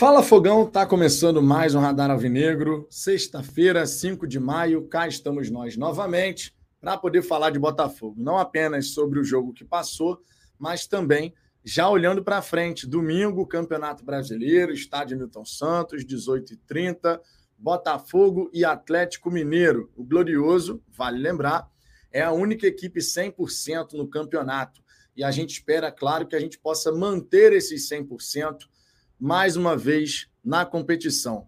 Fala Fogão, tá começando mais um Radar Alvinegro. Sexta-feira, 5 de maio, cá estamos nós novamente para poder falar de Botafogo. Não apenas sobre o jogo que passou, mas também já olhando para frente. Domingo, Campeonato Brasileiro, Estádio Newton Santos, 18h30, Botafogo e Atlético Mineiro. O Glorioso, vale lembrar, é a única equipe 100% no campeonato. E a gente espera, claro, que a gente possa manter esses 100% mais uma vez na competição.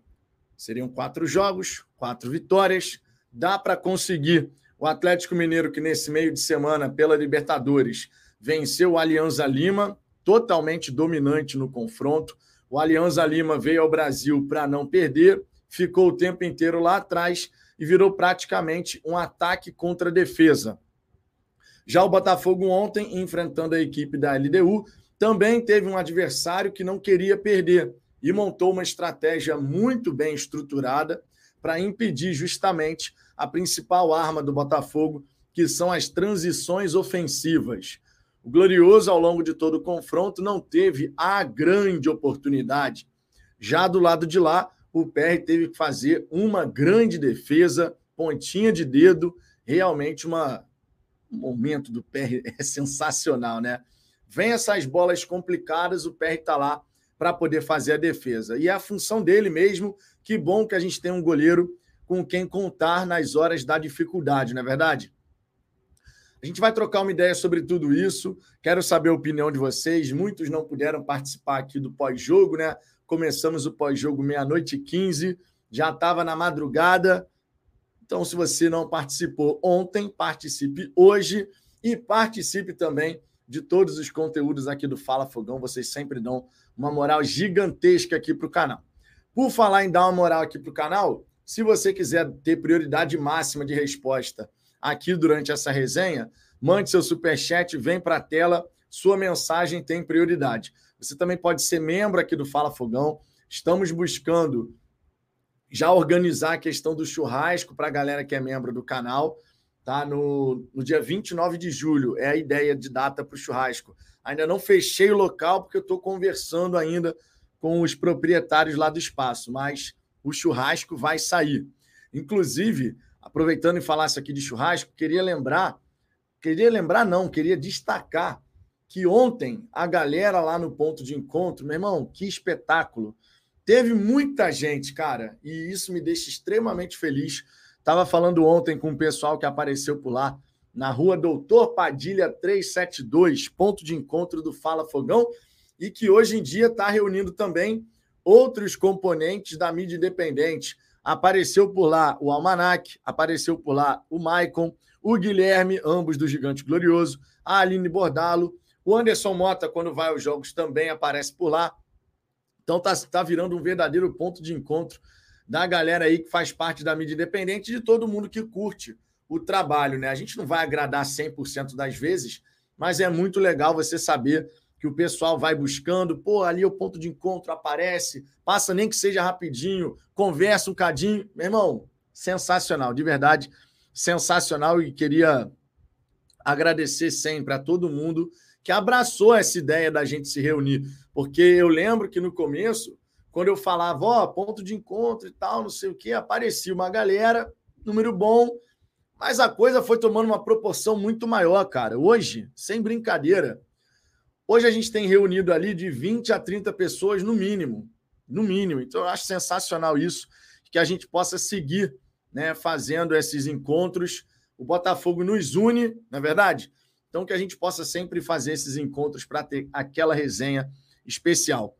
Seriam quatro jogos, quatro vitórias. Dá para conseguir. O Atlético Mineiro, que nesse meio de semana, pela Libertadores, venceu o Alianza Lima, totalmente dominante no confronto. O Alianza Lima veio ao Brasil para não perder, ficou o tempo inteiro lá atrás e virou praticamente um ataque contra a defesa. Já o Botafogo ontem, enfrentando a equipe da LDU, também teve um adversário que não queria perder e montou uma estratégia muito bem estruturada para impedir justamente a principal arma do Botafogo, que são as transições ofensivas. O Glorioso, ao longo de todo o confronto, não teve a grande oportunidade. Já do lado de lá, o PR teve que fazer uma grande defesa, pontinha de dedo, realmente uma, um momento do PR é sensacional, né? Vem essas bolas complicadas, o PR está lá para poder fazer a defesa. E é a função dele mesmo. Que bom que a gente tem um goleiro com quem contar nas horas da dificuldade, não é verdade? A gente vai trocar uma ideia sobre tudo isso. Quero saber a opinião de vocês. Muitos não puderam participar aqui do pós-jogo, né? Começamos o pós-jogo meia-noite e 15, já estava na madrugada. Então, se você não participou ontem, participe hoje e participe também de todos os conteúdos aqui do Fala Fogão. Vocês sempre dão uma moral gigantesca aqui para o canal. Por falar em dar uma moral aqui para o canal, se você quiser ter prioridade máxima de resposta aqui durante essa resenha, mande seu superchat, vem para a tela, sua mensagem tem prioridade. Você também pode ser membro aqui do Fala Fogão. Estamos buscando já organizar a questão do churrasco para a galera que é membro do canal tá? No, no dia 29 de julho é a ideia de data para o churrasco. Ainda não fechei o local porque eu estou conversando ainda com os proprietários lá do espaço, mas o churrasco vai sair. Inclusive, aproveitando e falar isso aqui de churrasco, queria lembrar, queria lembrar não, queria destacar que ontem a galera lá no ponto de encontro, meu irmão, que espetáculo. Teve muita gente, cara, e isso me deixa extremamente feliz Estava falando ontem com o pessoal que apareceu por lá, na rua Doutor Padilha 372, ponto de encontro do Fala Fogão, e que hoje em dia está reunindo também outros componentes da mídia independente. Apareceu por lá o Almanac, apareceu por lá o Maicon, o Guilherme, ambos do Gigante Glorioso, a Aline Bordalo, o Anderson Mota, quando vai aos jogos, também aparece por lá. Então está tá virando um verdadeiro ponto de encontro da galera aí que faz parte da mídia independente, de todo mundo que curte o trabalho, né? A gente não vai agradar 100% das vezes, mas é muito legal você saber que o pessoal vai buscando, pô, ali o ponto de encontro aparece, passa nem que seja rapidinho, conversa um cadinho. Meu irmão, sensacional, de verdade, sensacional e queria agradecer sempre a todo mundo que abraçou essa ideia da gente se reunir, porque eu lembro que no começo quando eu falava, ó, ponto de encontro e tal, não sei o quê, aparecia uma galera, número bom, mas a coisa foi tomando uma proporção muito maior, cara. Hoje, sem brincadeira, hoje a gente tem reunido ali de 20 a 30 pessoas no mínimo, no mínimo. Então eu acho sensacional isso, que a gente possa seguir, né, fazendo esses encontros. O Botafogo nos une, na é verdade? Então que a gente possa sempre fazer esses encontros para ter aquela resenha especial.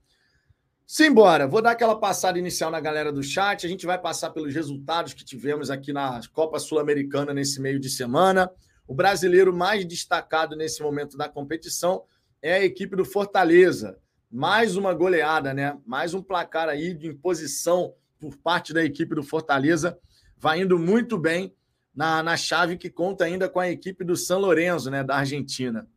Simbora, vou dar aquela passada inicial na galera do chat. A gente vai passar pelos resultados que tivemos aqui na Copa Sul-Americana nesse meio de semana. O brasileiro mais destacado nesse momento da competição é a equipe do Fortaleza. Mais uma goleada, né? Mais um placar aí de imposição por parte da equipe do Fortaleza. Vai indo muito bem na, na chave que conta ainda com a equipe do São Lourenço, né? Da Argentina.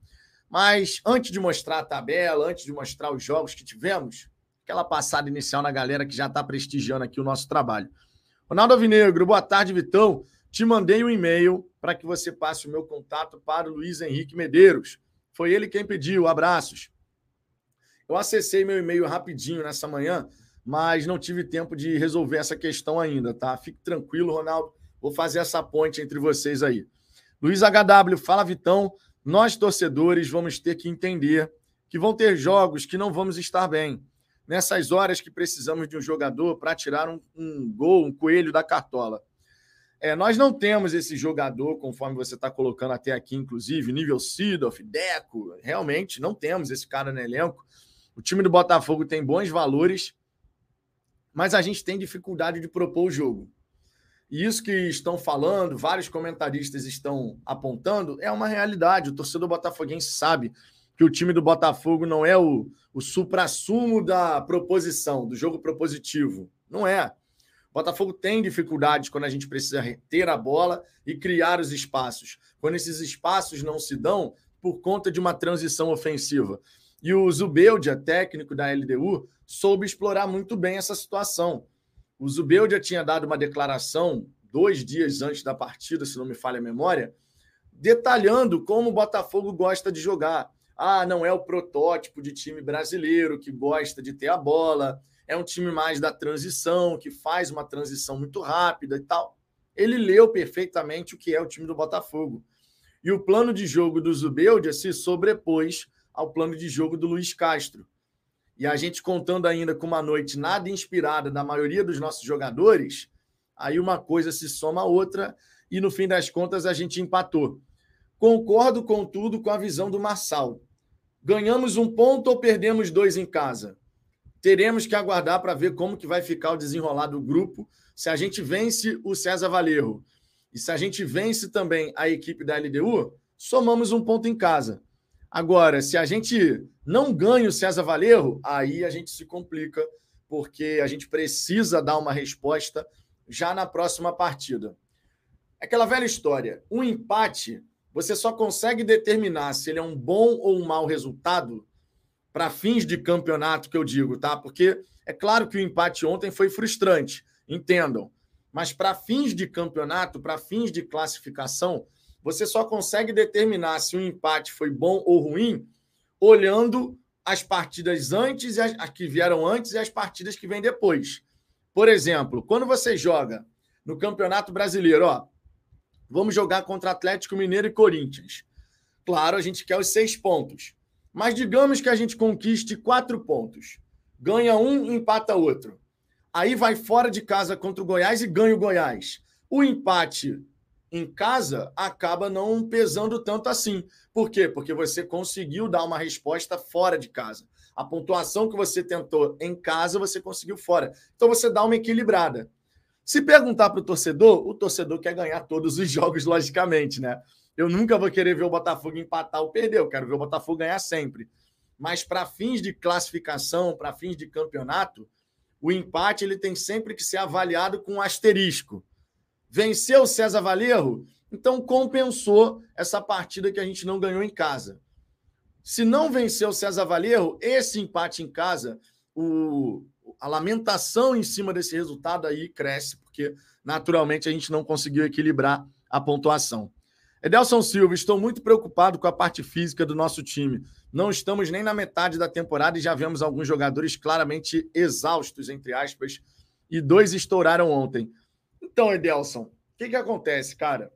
Mas antes de mostrar a tabela, antes de mostrar os jogos que tivemos, aquela passada inicial na galera que já está prestigiando aqui o nosso trabalho. Ronaldo Avinegro, boa tarde, Vitão. Te mandei um e-mail para que você passe o meu contato para o Luiz Henrique Medeiros. Foi ele quem pediu. Abraços. Eu acessei meu e-mail rapidinho nessa manhã mas não tive tempo de resolver essa questão ainda, tá? Fique tranquilo, Ronaldo. Vou fazer essa ponte entre vocês aí. Luiz HW, fala Vitão. Nós, torcedores, vamos ter que entender que vão ter jogos que não vamos estar bem. Nessas horas que precisamos de um jogador para tirar um, um, gol, um coelho da cartola. É, nós não temos esse jogador, conforme você está colocando até aqui, inclusive, nível Sidoff, Deco. Realmente, não temos esse cara no elenco. O time do Botafogo tem bons valores, mas a gente tem dificuldade de propor o jogo. E isso que estão falando, vários comentaristas estão apontando, é uma realidade. O torcedor botafoguense sabe que o time do Botafogo não é o, o supra-sumo da proposição, do jogo propositivo. Não é. O Botafogo tem dificuldades quando a gente precisa ter a bola e criar os espaços. Quando esses espaços não se dão por conta de uma transição ofensiva. E o Zubeldia, técnico da LDU, soube explorar muito bem essa situação. O Zubeldia tinha dado uma declaração dois dias antes da partida, se não me falha a memória, detalhando como o Botafogo gosta de jogar. Ah, não é o protótipo de time brasileiro que gosta de ter a bola, é um time mais da transição, que faz uma transição muito rápida e tal. Ele leu perfeitamente o que é o time do Botafogo. E o plano de jogo do Zubeldia se sobrepôs ao plano de jogo do Luiz Castro. E a gente contando ainda com uma noite nada inspirada da maioria dos nossos jogadores, aí uma coisa se soma a outra e no fim das contas a gente empatou. Concordo, contudo, com a visão do Marçal. Ganhamos um ponto ou perdemos dois em casa? Teremos que aguardar para ver como que vai ficar o desenrolar do grupo. Se a gente vence o César Valerro e se a gente vence também a equipe da LDU, somamos um ponto em casa. Agora, se a gente não ganha o César Valerro, aí a gente se complica, porque a gente precisa dar uma resposta já na próxima partida. Aquela velha história: um empate, você só consegue determinar se ele é um bom ou um mau resultado para fins de campeonato, que eu digo, tá? Porque é claro que o empate ontem foi frustrante, entendam. Mas para fins de campeonato, para fins de classificação, você só consegue determinar se o um empate foi bom ou ruim olhando as partidas antes e as, as que vieram antes e as partidas que vêm depois. Por exemplo, quando você joga no Campeonato Brasileiro, ó, vamos jogar contra Atlético Mineiro e Corinthians. Claro, a gente quer os seis pontos. Mas digamos que a gente conquiste quatro pontos. Ganha um, empata outro. Aí vai fora de casa contra o Goiás e ganha o Goiás. O empate em casa acaba não pesando tanto assim. Por quê? Porque você conseguiu dar uma resposta fora de casa. A pontuação que você tentou em casa, você conseguiu fora. Então você dá uma equilibrada. Se perguntar para o torcedor, o torcedor quer ganhar todos os jogos, logicamente, né? Eu nunca vou querer ver o Botafogo empatar ou perder, eu quero ver o Botafogo ganhar sempre. Mas para fins de classificação, para fins de campeonato, o empate ele tem sempre que ser avaliado com um asterisco. Venceu o César Valerro, então compensou essa partida que a gente não ganhou em casa. Se não venceu o César Valerro, esse empate em casa, o, a lamentação em cima desse resultado aí cresce, porque naturalmente a gente não conseguiu equilibrar a pontuação. Edelson Silva, estou muito preocupado com a parte física do nosso time. Não estamos nem na metade da temporada e já vemos alguns jogadores claramente exaustos, entre aspas, e dois estouraram ontem. Então, Edelson, o que, que acontece, cara?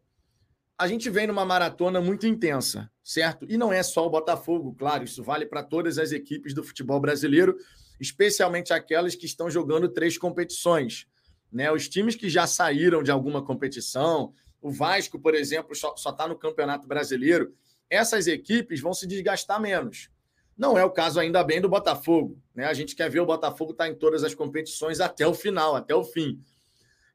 A gente vem numa maratona muito intensa, certo? E não é só o Botafogo, claro, isso vale para todas as equipes do futebol brasileiro, especialmente aquelas que estão jogando três competições. Né? Os times que já saíram de alguma competição, o Vasco, por exemplo, só está no Campeonato Brasileiro, essas equipes vão se desgastar menos. Não é o caso, ainda bem, do Botafogo. Né? A gente quer ver o Botafogo estar tá em todas as competições até o final, até o fim.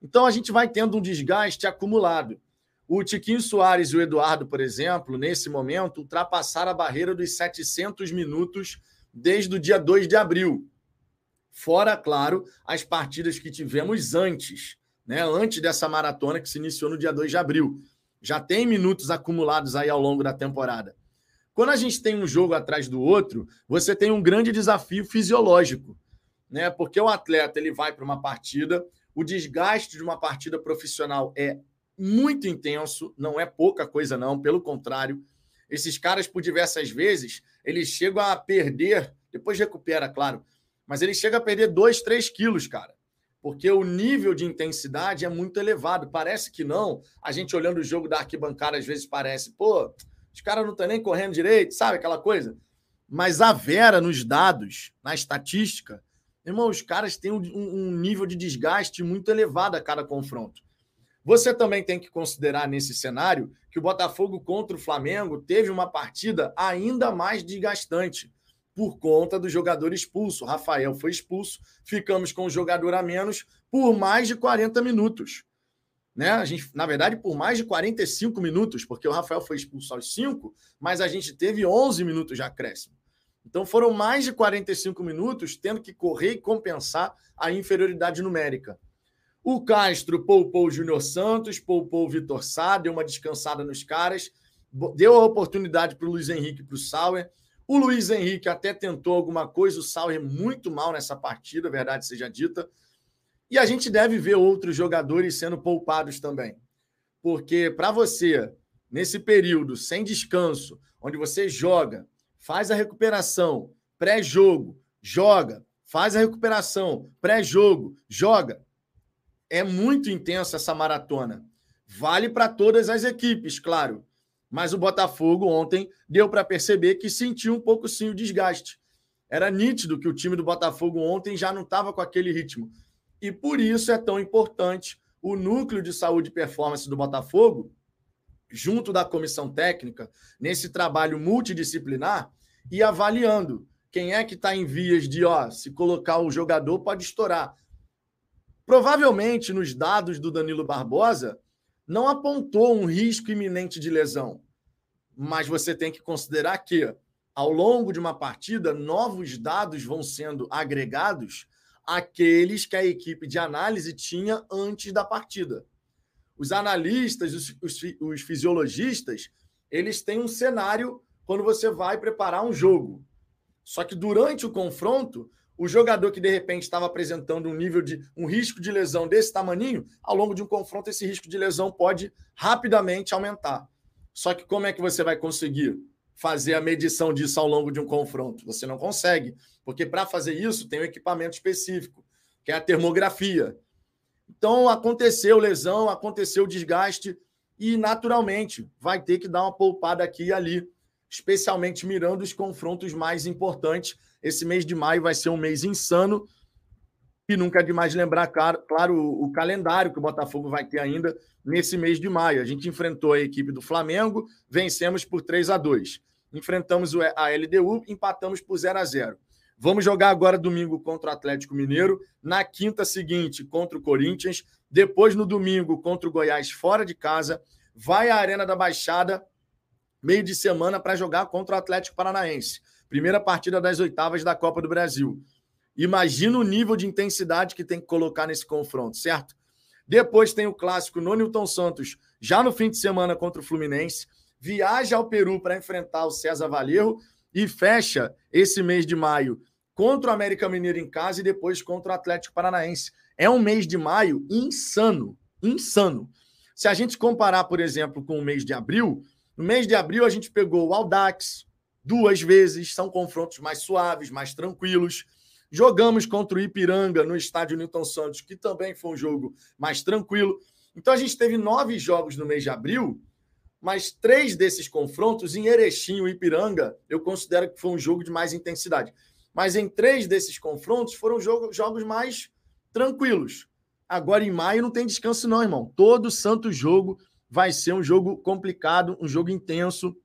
Então a gente vai tendo um desgaste acumulado. O Tiquinho Soares e o Eduardo, por exemplo, nesse momento, ultrapassaram a barreira dos 700 minutos desde o dia 2 de abril. Fora, claro, as partidas que tivemos antes, né? antes dessa maratona que se iniciou no dia 2 de abril. Já tem minutos acumulados aí ao longo da temporada. Quando a gente tem um jogo atrás do outro, você tem um grande desafio fisiológico, né? Porque o atleta ele vai para uma partida o desgaste de uma partida profissional é muito intenso, não é pouca coisa, não, pelo contrário. Esses caras, por diversas vezes, eles chegam a perder, depois recupera, claro, mas ele chega a perder 2, 3 quilos, cara. Porque o nível de intensidade é muito elevado. Parece que não. A gente olhando o jogo da arquibancada, às vezes parece, pô, os caras não estão nem correndo direito, sabe aquela coisa? Mas a Vera, nos dados, na estatística, irmão, os caras têm um, um nível de desgaste muito elevado a cada confronto. Você também tem que considerar nesse cenário que o Botafogo contra o Flamengo teve uma partida ainda mais desgastante por conta do jogador expulso. Rafael foi expulso, ficamos com o jogador a menos por mais de 40 minutos. Né? A gente, na verdade, por mais de 45 minutos, porque o Rafael foi expulso aos 5, mas a gente teve 11 minutos de acréscimo. Então foram mais de 45 minutos tendo que correr e compensar a inferioridade numérica. O Castro poupou o Júnior Santos, poupou o Vitor Sá, deu uma descansada nos caras, deu a oportunidade para o Luiz Henrique e para o Sauer. O Luiz Henrique até tentou alguma coisa, o Sauer muito mal nessa partida, verdade seja dita. E a gente deve ver outros jogadores sendo poupados também. Porque para você, nesse período sem descanso, onde você joga, faz a recuperação, pré-jogo, joga, faz a recuperação, pré-jogo, joga. É muito intensa essa maratona. Vale para todas as equipes, claro. Mas o Botafogo ontem deu para perceber que sentiu um pouco sim o desgaste. Era nítido que o time do Botafogo ontem já não estava com aquele ritmo. E por isso é tão importante o núcleo de saúde e performance do Botafogo junto da comissão técnica, nesse trabalho multidisciplinar e avaliando quem é que está em vias de, ó, se colocar o jogador pode estourar. Provavelmente, nos dados do Danilo Barbosa, não apontou um risco iminente de lesão. Mas você tem que considerar que, ao longo de uma partida, novos dados vão sendo agregados àqueles que a equipe de análise tinha antes da partida os analistas, os, os, os fisiologistas, eles têm um cenário quando você vai preparar um jogo. Só que durante o confronto, o jogador que de repente estava apresentando um nível de um risco de lesão desse tamanho, ao longo de um confronto, esse risco de lesão pode rapidamente aumentar. Só que como é que você vai conseguir fazer a medição disso ao longo de um confronto? Você não consegue, porque para fazer isso tem um equipamento específico, que é a termografia. Então, aconteceu lesão, aconteceu desgaste e, naturalmente, vai ter que dar uma poupada aqui e ali, especialmente mirando os confrontos mais importantes. Esse mês de maio vai ser um mês insano e nunca é demais lembrar, claro, o, calendário que o Botafogo vai ter ainda nesse mês de maio. A gente enfrentou a equipe do Flamengo, vencemos por 3 a 2 Enfrentamos a LDU, empatamos por 0 a 0 Vamos jogar agora domingo contra o Atlético Mineiro, na quinta seguinte contra o Corinthians, depois no domingo contra o Goiás fora de casa, vai à Arena da Baixada meio de semana para jogar contra o Atlético Paranaense. Primeira partida das oitavas da Copa do Brasil. Imagina o nível de intensidade que tem que colocar nesse confronto, certo? Depois tem o clássico no Newton Santos, já no fim de semana contra o Fluminense. Viaja ao Peru para enfrentar o César Valerro e fecha esse mês de maio contra o América Mineiro em casa e depois contra o Atlético Paranaense. É um mês de maio insano, insano. Se a gente comparar, por exemplo, com o mês de abril, no mês de abril a gente pegou o Aldax duas vezes, são confrontos mais suaves, mais tranquilos. Jogamos contra o Ipiranga no estádio Newton Santos, que também foi um jogo mais tranquilo. Então a gente teve nove jogos no mês de abril mas três desses confrontos, em Erechim e Ipiranga, eu considero que foi um jogo de mais intensidade. Mas em três desses confrontos foram jogo, jogos mais tranquilos. Agora em maio não tem descanso, não, irmão. Todo santo jogo vai ser um jogo complicado, um jogo intenso.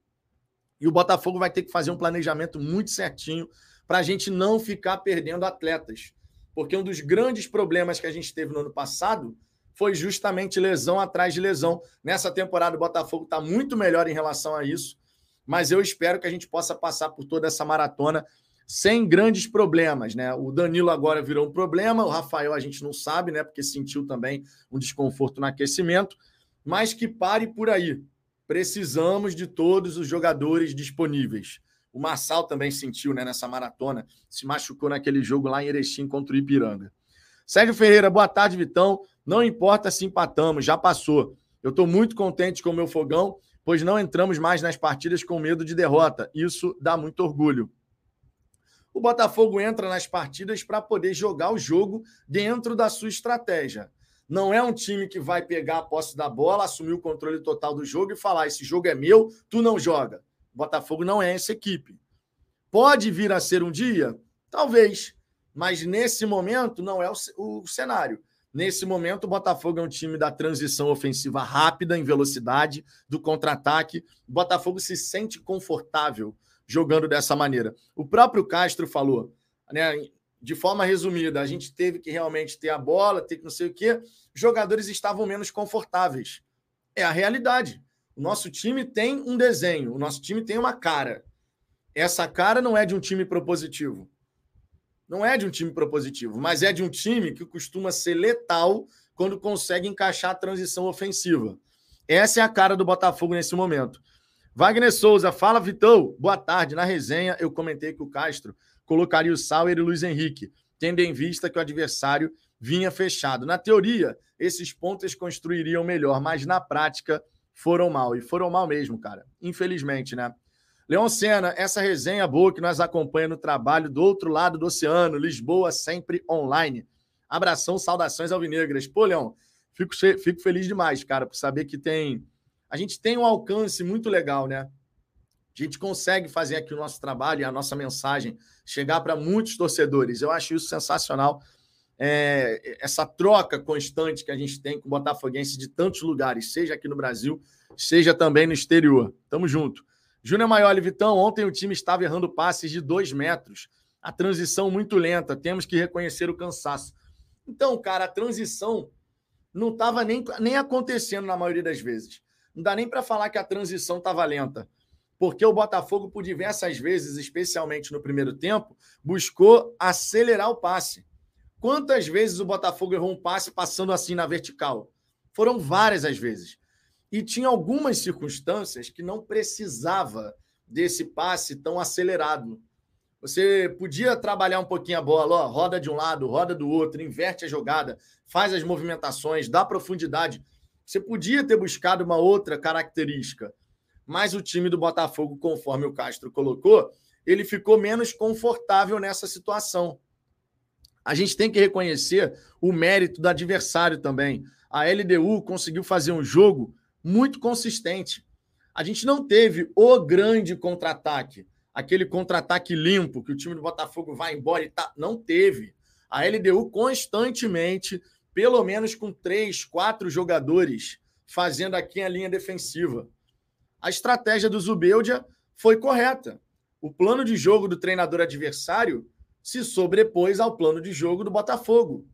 E o Botafogo vai ter que fazer um planejamento muito certinho para a gente não ficar perdendo atletas. Porque um dos grandes problemas que a gente teve no ano passado foi justamente lesão atrás de lesão. Nessa temporada, o Botafogo está muito melhor em relação a isso, mas eu espero que a gente possa passar por toda essa maratona sem grandes problemas, né? O Danilo agora virou um problema, o Rafael a gente não sabe, né? Porque sentiu também um desconforto no aquecimento, mas que pare por aí. Precisamos de todos os jogadores disponíveis. O Marçal também sentiu, né, nessa maratona, se machucou naquele jogo lá em Erechim contra o Ipiranga. Sérgio Ferreira, boa tarde, Vitão. Não importa se empatamos, já passou. Eu estou muito contente com o meu fogão, pois não entramos mais nas partidas com medo de derrota. Isso dá muito orgulho. o Botafogo entra nas partidas para poder jogar o jogo dentro da sua estratégia. Não é um time que vai pegar a posse da bola, assumir o controle total do jogo e falar: esse jogo é meu, tu não joga. Botafogo não é essa equipe. Pode vir a ser um dia? Talvez. Mas nesse momento não é o, o cenário. Nesse momento, o Botafogo é um time da transição ofensiva rápida, em velocidade, do contra-ataque. O Botafogo se sente confortável jogando dessa maneira. O próprio Castro falou, né, de forma resumida, a gente teve que realmente ter a bola, ter que não sei o quê. Os jogadores estavam menos confortáveis. É a realidade. O nosso time tem um desenho, o nosso time tem uma cara. Essa cara não é de um time propositivo não é de um time propositivo, mas é de um time que costuma ser letal quando consegue encaixar a transição ofensiva. Essa é a cara do Botafogo nesse momento. Wagner Souza, fala Vitão, boa tarde. Na resenha eu comentei que o Castro colocaria o Sauer e o Luiz Henrique, tendo em vista que o adversário vinha fechado. Na teoria, esses pontos construiriam melhor, mas na prática foram mal. E foram mal mesmo, cara. Infelizmente, né? Leon Senna, essa resenha boa que nós acompanha no trabalho do outro lado do oceano, Lisboa sempre online. Abração, saudações alvinegras. Pô, Leon, fico, fico feliz demais, cara, por saber que tem. A gente tem um alcance muito legal, né? A gente consegue fazer aqui o nosso trabalho e a nossa mensagem chegar para muitos torcedores. Eu acho isso sensacional. É, essa troca constante que a gente tem com o Botafoguense de tantos lugares, seja aqui no Brasil, seja também no exterior. Tamo junto. Júnior Maioli, Vitão, ontem o time estava errando passes de dois metros. A transição muito lenta, temos que reconhecer o cansaço. Então, cara, a transição não estava nem, nem acontecendo na maioria das vezes. Não dá nem para falar que a transição estava lenta. Porque o Botafogo, por diversas vezes, especialmente no primeiro tempo, buscou acelerar o passe. Quantas vezes o Botafogo errou um passe passando assim na vertical? Foram várias as vezes. E tinha algumas circunstâncias que não precisava desse passe tão acelerado. Você podia trabalhar um pouquinho a bola, ó, roda de um lado, roda do outro, inverte a jogada, faz as movimentações, dá profundidade. Você podia ter buscado uma outra característica, mas o time do Botafogo, conforme o Castro colocou, ele ficou menos confortável nessa situação. A gente tem que reconhecer o mérito do adversário também. A LDU conseguiu fazer um jogo muito consistente. A gente não teve o grande contra-ataque, aquele contra-ataque limpo que o time do Botafogo vai embora e tá. Não teve. A LDU constantemente, pelo menos com três, quatro jogadores fazendo aqui a linha defensiva. A estratégia do Zubeldia foi correta. O plano de jogo do treinador adversário se sobrepôs ao plano de jogo do Botafogo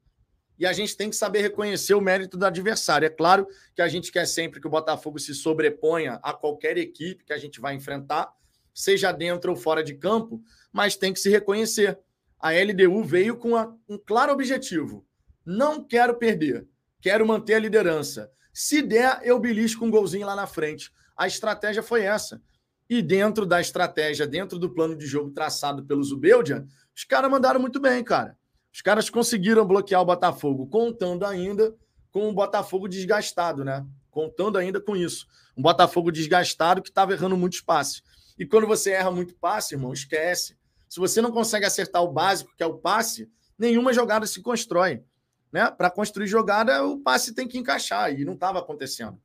e a gente tem que saber reconhecer o mérito do adversário. É claro que a gente quer sempre que o Botafogo se sobreponha a qualquer equipe que a gente vai enfrentar, seja dentro ou fora de campo, mas tem que se reconhecer. A LDU veio com um claro objetivo: não quero perder, quero manter a liderança. Se der, eu belisco um golzinho lá na frente. A estratégia foi essa. E dentro da estratégia, dentro do plano de jogo traçado pelo Zubeldia, os caras mandaram muito bem, cara. Os caras conseguiram bloquear o Botafogo, contando ainda com o Botafogo desgastado, né? Contando ainda com isso. Um Botafogo desgastado que estava errando muitos passes. E quando você erra muito passe, irmão, esquece. Se você não consegue acertar o básico, que é o passe, nenhuma jogada se constrói. Né? Para construir jogada, o passe tem que encaixar, e não estava acontecendo.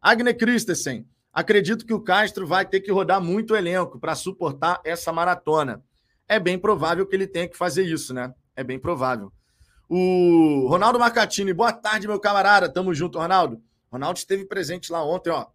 Agne Christensen, acredito que o Castro vai ter que rodar muito elenco para suportar essa maratona. É bem provável que ele tenha que fazer isso, né? É bem provável. O Ronaldo Marcatini, boa tarde, meu camarada. Tamo junto, Ronaldo. Ronaldo esteve presente lá ontem, ó.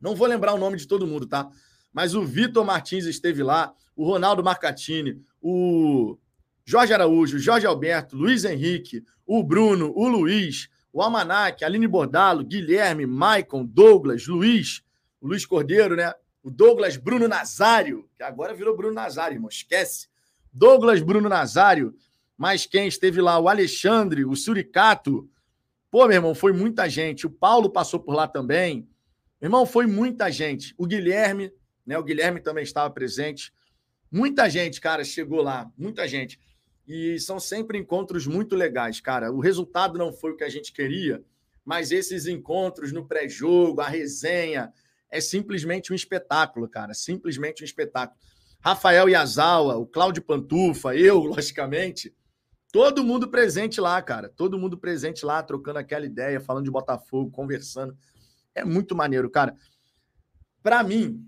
Não vou lembrar o nome de todo mundo, tá? Mas o Vitor Martins esteve lá, o Ronaldo Marcatini, o Jorge Araújo, Jorge Alberto, Luiz Henrique, o Bruno, o Luiz, o Almanac, Aline Bordalo, Guilherme, Maicon, Douglas, Luiz, o Luiz Cordeiro, né? O Douglas Bruno Nazário, que agora virou Bruno Nazário, irmão, esquece. Douglas Bruno Nazário, mas quem esteve lá? O Alexandre, o Suricato. Pô, meu irmão, foi muita gente. O Paulo passou por lá também. Meu irmão, foi muita gente. O Guilherme, né? O Guilherme também estava presente. Muita gente, cara, chegou lá. Muita gente. E são sempre encontros muito legais, cara. O resultado não foi o que a gente queria, mas esses encontros no pré-jogo, a resenha, é simplesmente um espetáculo, cara. Simplesmente um espetáculo. Rafael Yazawa, o Cláudio Pantufa, eu, logicamente. Todo mundo presente lá, cara. Todo mundo presente lá, trocando aquela ideia, falando de Botafogo, conversando. É muito maneiro, cara. Para mim,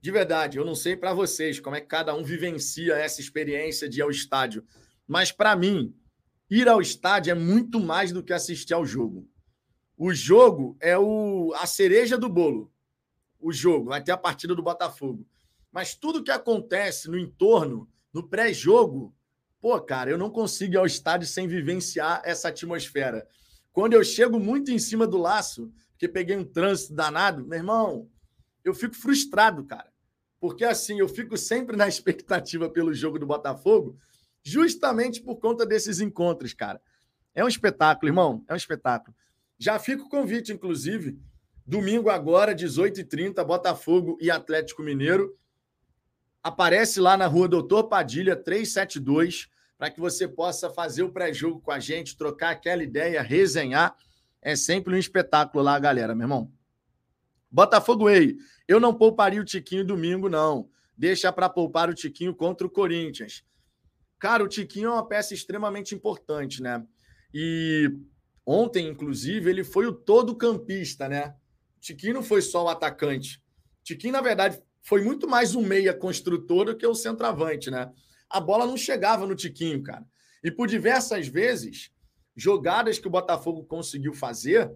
de verdade, eu não sei para vocês como é que cada um vivencia essa experiência de ir ao estádio, mas para mim, ir ao estádio é muito mais do que assistir ao jogo. O jogo é o, a cereja do bolo. O jogo, vai ter a partida do Botafogo. Mas tudo que acontece no entorno, no pré-jogo, pô, cara, eu não consigo ir ao estádio sem vivenciar essa atmosfera. Quando eu chego muito em cima do laço, porque peguei um trânsito danado, meu irmão, eu fico frustrado, cara. Porque assim, eu fico sempre na expectativa pelo jogo do Botafogo, justamente por conta desses encontros, cara. É um espetáculo, irmão, é um espetáculo. Já fica o convite, inclusive, domingo agora, 18h30, Botafogo e Atlético Mineiro. Aparece lá na rua Doutor Padilha, 372, para que você possa fazer o pré-jogo com a gente, trocar aquela ideia, resenhar. É sempre um espetáculo lá, galera, meu irmão. Botafogo Way, eu não pouparia o Tiquinho domingo, não. Deixa para poupar o Tiquinho contra o Corinthians. Cara, o Tiquinho é uma peça extremamente importante, né? E ontem, inclusive, ele foi o todo campista, né? Tiquinho não foi só o atacante. Tiquinho, na verdade, foi muito mais um meia construtor do que o centroavante, né? A bola não chegava no Tiquinho, cara. E por diversas vezes, jogadas que o Botafogo conseguiu fazer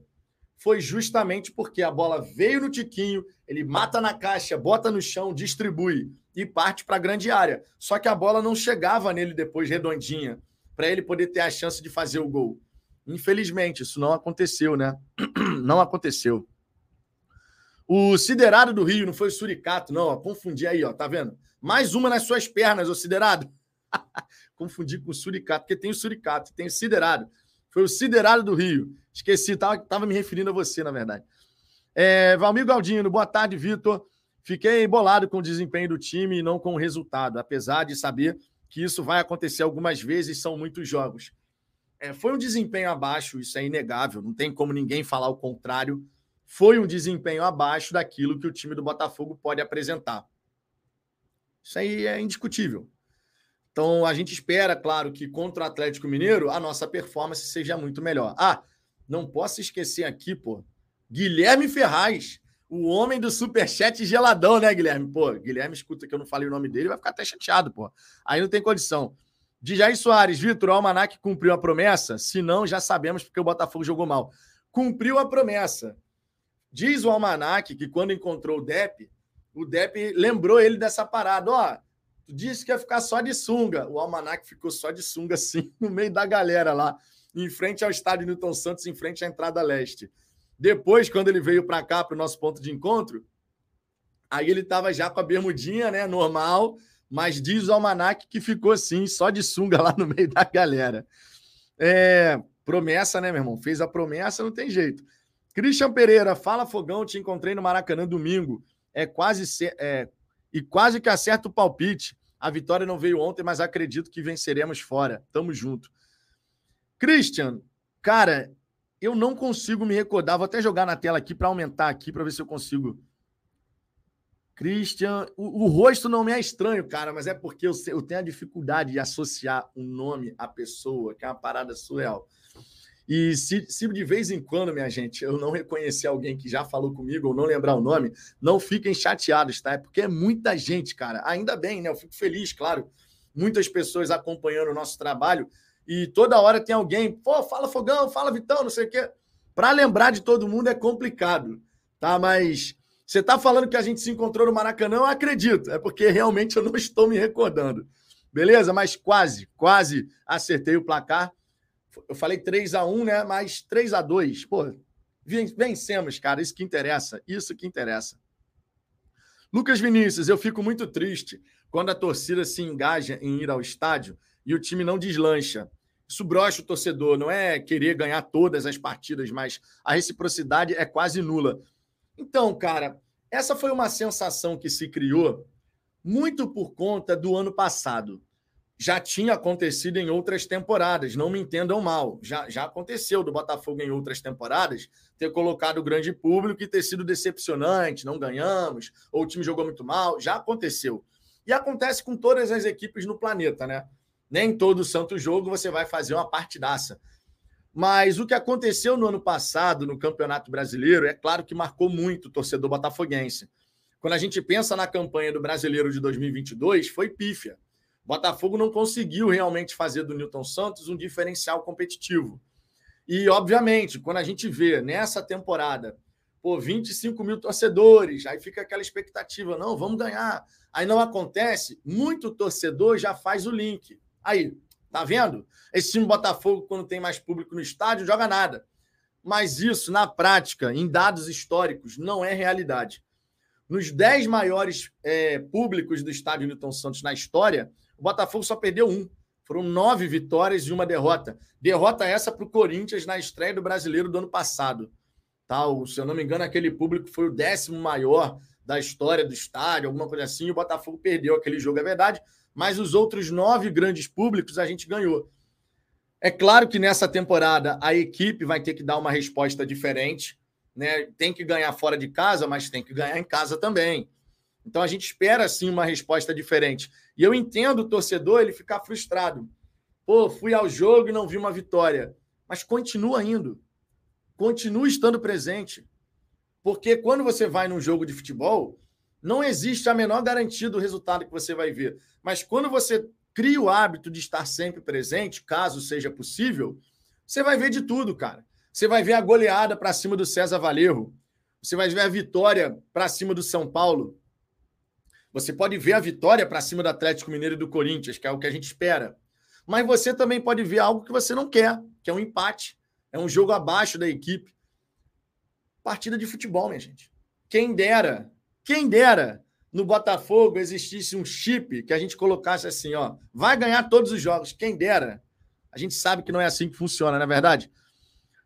foi justamente porque a bola veio no Tiquinho, ele mata na caixa, bota no chão, distribui e parte para a grande área. Só que a bola não chegava nele depois redondinha, para ele poder ter a chance de fazer o gol. Infelizmente, isso não aconteceu, né? Não aconteceu. O Siderado do Rio, não foi o Suricato, não. Confundi aí, ó, tá vendo? Mais uma nas suas pernas, ô Siderado. confundi com o Suricato, porque tem o Suricato, tem o Siderado. Foi o Siderado do Rio. Esqueci, tava, tava me referindo a você, na verdade. É, Valmir Galdino, boa tarde, Vitor. Fiquei bolado com o desempenho do time e não com o resultado, apesar de saber que isso vai acontecer algumas vezes, são muitos jogos. É, foi um desempenho abaixo, isso é inegável, não tem como ninguém falar o contrário foi um desempenho abaixo daquilo que o time do Botafogo pode apresentar. Isso aí é indiscutível. Então a gente espera, claro, que contra o Atlético Mineiro a nossa performance seja muito melhor. Ah, não posso esquecer aqui, pô, Guilherme Ferraz, o homem do superchat geladão, né, Guilherme? Pô, Guilherme escuta que eu não falei o nome dele, vai ficar até chateado, pô. Aí não tem condição. De Jair Soares, Vitor, o Almanac cumpriu a promessa? Se não, já sabemos porque o Botafogo jogou mal. Cumpriu a promessa. Diz o Almanac que quando encontrou o Depp, o Depp lembrou ele dessa parada. Ó, tu disse que ia ficar só de sunga. O Almanac ficou só de sunga, assim, no meio da galera lá, em frente ao estádio Newton Santos, em frente à entrada leste. Depois, quando ele veio para cá, para o nosso ponto de encontro, aí ele estava já com a bermudinha, né, normal, mas diz o Almanac que ficou assim, só de sunga lá no meio da galera. É, promessa, né, meu irmão? Fez a promessa, não tem jeito. Christian Pereira, fala Fogão, te encontrei no Maracanã domingo. É quase é, e quase que acerta o palpite. A vitória não veio ontem, mas acredito que venceremos fora. Tamo junto. Christian, cara, eu não consigo me recordar. Vou até jogar na tela aqui para aumentar aqui para ver se eu consigo. Christian, o, o, rosto não me é estranho, cara, mas é porque eu, eu tenho a dificuldade de associar um nome à pessoa, que é uma parada surreal. E se, se, de vez em quando, minha gente, eu não reconhecer alguém que já falou comigo ou não lembrar o nome, não fiquem chateados, tá? É porque é muita gente, cara. Ainda bem, né? Eu fico feliz, claro. Muitas pessoas acompanhando o nosso trabalho e toda hora tem alguém, pô, fala Fogão, fala Vitão, não sei o quê. Para lembrar de todo mundo é complicado, tá? Mas você tá falando que a gente se encontrou no Maracanã, eu acredito. É porque realmente eu não estou me recordando. Beleza? Mas quase, quase acertei o placar eu falei 3 a 1 né? Mas 3 a 2 Pô, vencemos, cara. Isso que interessa. Isso que interessa. Lucas Vinícius, eu fico muito triste quando a torcida se engaja em ir ao estádio e o time não deslancha. Isso brocha o torcedor, não é querer ganhar todas as partidas, mas a reciprocidade é quase nula. Então, cara, essa foi uma sensação que se criou muito por conta do ano passado já tinha acontecido em outras temporadas, não me entendam mal. Já, já aconteceu do Botafogo em outras temporadas ter colocado o grande público e ter sido decepcionante, não ganhamos, ou o time jogou muito mal, já aconteceu. E acontece com todas as equipes no planeta, né? Nem todo santo jogo você vai fazer uma partidaça. Mas o que aconteceu no ano passado no Campeonato Brasileiro, é claro que marcou muito o torcedor botafoguense. Quando a gente pensa na campanha do Brasileiro de 2022, foi pífia. Botafogo não conseguiu realmente fazer do Newton Santos um diferencial competitivo. E, obviamente, quando a gente vê nessa temporada, pô, 25 mil torcedores, aí fica aquela expectativa, não, vamos ganhar. Aí não acontece, muito torcedor já faz o link. Aí, tá vendo? Esse time Botafogo, quando tem mais público no estádio, joga nada. Mas isso, na prática, em dados históricos, não é realidade. Nos 10 maiores é, públicos do estádio Newton Santos na história, o Botafogo só perdeu um. Foram nove vitórias e uma derrota. Derrota essa para o Corinthians na estreia do brasileiro do ano passado. Tá? se eu não me engano, aquele público foi o décimo maior da história do estádio, alguma coisa assim. E o Botafogo perdeu aquele jogo, é verdade. Mas os outros nove grandes públicos a gente ganhou. É claro que nessa temporada a equipe vai ter que dar uma resposta diferente. Né? Tem que ganhar fora de casa, mas tem que ganhar em casa também. Então a gente espera sim uma resposta diferente. E eu entendo o torcedor ele ficar frustrado. Pô, fui ao jogo e não vi uma vitória. Mas continua indo. Continue estando presente. Porque quando você vai num jogo de futebol, não existe a menor garantia do resultado que você vai ver. Mas quando você cria o hábito de estar sempre presente, caso seja possível, você vai ver de tudo, cara. Você vai ver a goleada para cima do César Valerro. Você vai ver a vitória para cima do São Paulo. Você pode ver a vitória para cima do Atlético Mineiro e do Corinthians, que é o que a gente espera. Mas você também pode ver algo que você não quer, que é um empate. É um jogo abaixo da equipe. Partida de futebol, minha gente. Quem dera, quem dera no Botafogo existisse um chip que a gente colocasse assim, ó, vai ganhar todos os jogos. Quem dera. A gente sabe que não é assim que funciona, não é verdade?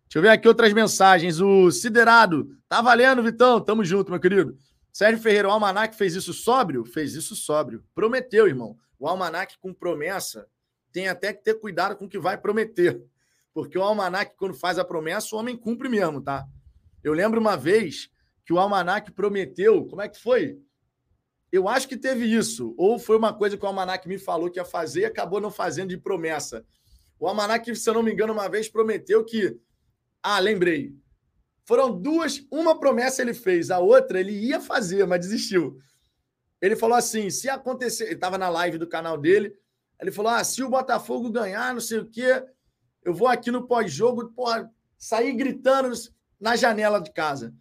Deixa eu ver aqui outras mensagens. O Siderado. Tá valendo, Vitão. Tamo junto, meu querido. Sérgio Ferreira, o Almanac fez isso sóbrio? Fez isso sóbrio. Prometeu, irmão. O Almanac com promessa tem até que ter cuidado com o que vai prometer. Porque o Almanac, quando faz a promessa, o homem cumpre mesmo, tá? Eu lembro uma vez que o Almanac prometeu. Como é que foi? Eu acho que teve isso. Ou foi uma coisa que o Almanac me falou que ia fazer e acabou não fazendo de promessa. O Almanac, se eu não me engano, uma vez prometeu que. Ah, lembrei foram duas, uma promessa ele fez, a outra ele ia fazer, mas desistiu. Ele falou assim: se acontecer, ele estava na live do canal dele, ele falou: ah, se o Botafogo ganhar, não sei o quê, eu vou aqui no pós-jogo, porra, sair gritando na janela de casa.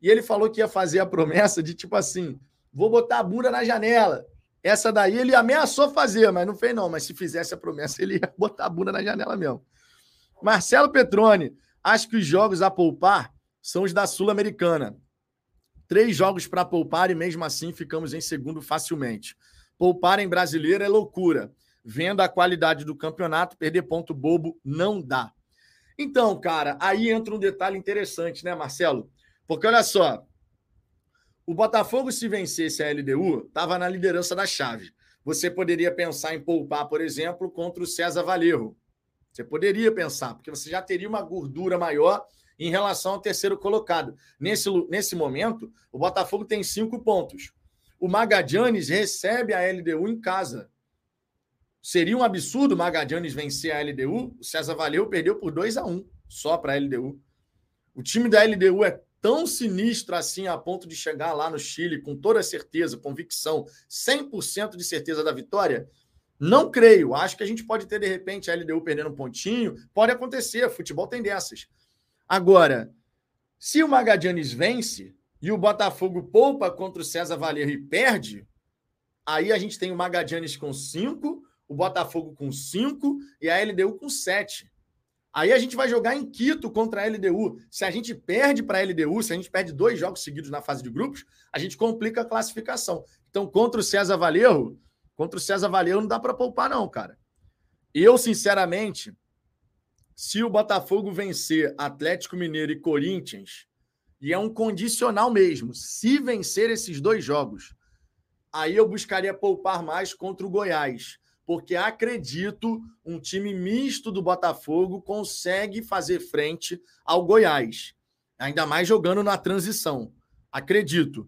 E ele falou que ia fazer a promessa de tipo assim: vou botar a bunda na janela. Essa daí ele ameaçou fazer, mas não fez, não. Mas se fizesse a promessa, ele ia botar a bunda na janela mesmo. Marcelo Petrone, acho que os jogos a poupar são os da Sul-Americana. Três jogos para poupar e mesmo assim ficamos em segundo facilmente. Poupar em brasileiro é loucura. Vendo a qualidade do campeonato, perder ponto bobo não dá. Então, cara, aí entra um detalhe interessante, né, Marcelo? Porque olha só, o Botafogo, se vencesse a LDU, estava na liderança da chave. Você poderia pensar em poupar, por exemplo, contra o César Valerro. Você poderia pensar, porque você já teria uma gordura maior em relação ao terceiro colocado. Nesse, nesse momento, o Botafogo tem cinco pontos. O Magadianes recebe a LDU em casa. Seria um absurdo o Magadianes vencer a LDU. O César Valeu perdeu por 2 a 1 um, só para a LDU. O time da LDU é tão sinistro assim a ponto de chegar lá no Chile com toda certeza, convicção, 100% de certeza da vitória? Não creio. Acho que a gente pode ter, de repente, a LDU perdendo um pontinho. Pode acontecer. Futebol tem dessas. Agora, se o Magadianes vence e o Botafogo poupa contra o César Valerro e perde, aí a gente tem o Magadianes com 5, o Botafogo com 5 e a LDU com 7. Aí a gente vai jogar em Quito contra a LDU. Se a gente perde para a LDU, se a gente perde dois jogos seguidos na fase de grupos, a gente complica a classificação. Então, contra o César Valerro, contra o César Valerro não dá para poupar, não, cara. Eu, sinceramente, se o Botafogo vencer Atlético Mineiro e Corinthians, e é um condicional mesmo, se vencer esses dois jogos, aí eu buscaria poupar mais contra o Goiás, porque acredito um time misto do Botafogo consegue fazer frente ao Goiás, ainda mais jogando na transição. Acredito.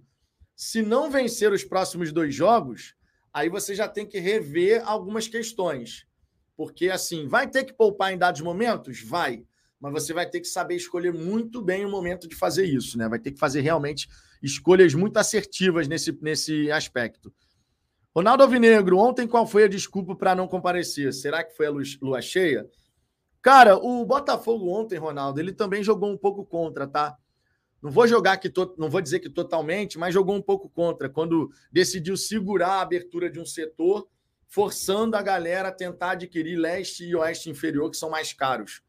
Se não vencer os próximos dois jogos, aí você já tem que rever algumas questões. Porque, assim, vai ter que poupar em dados momentos? Vai. Mas você vai ter que saber escolher muito bem o momento de fazer isso, né? Vai ter que fazer realmente escolhas muito assertivas nesse, nesse aspecto. Ronaldo Alvinegro, ontem qual foi a desculpa para não comparecer? Será que foi a lua cheia? Cara, o Botafogo ontem, Ronaldo, ele também jogou um pouco contra, tá? Não vou jogar que to... não vou dizer que totalmente, mas jogou um pouco contra quando decidiu segurar a abertura de um setor, forçando a galera a tentar adquirir leste e oeste inferior, que são mais caros.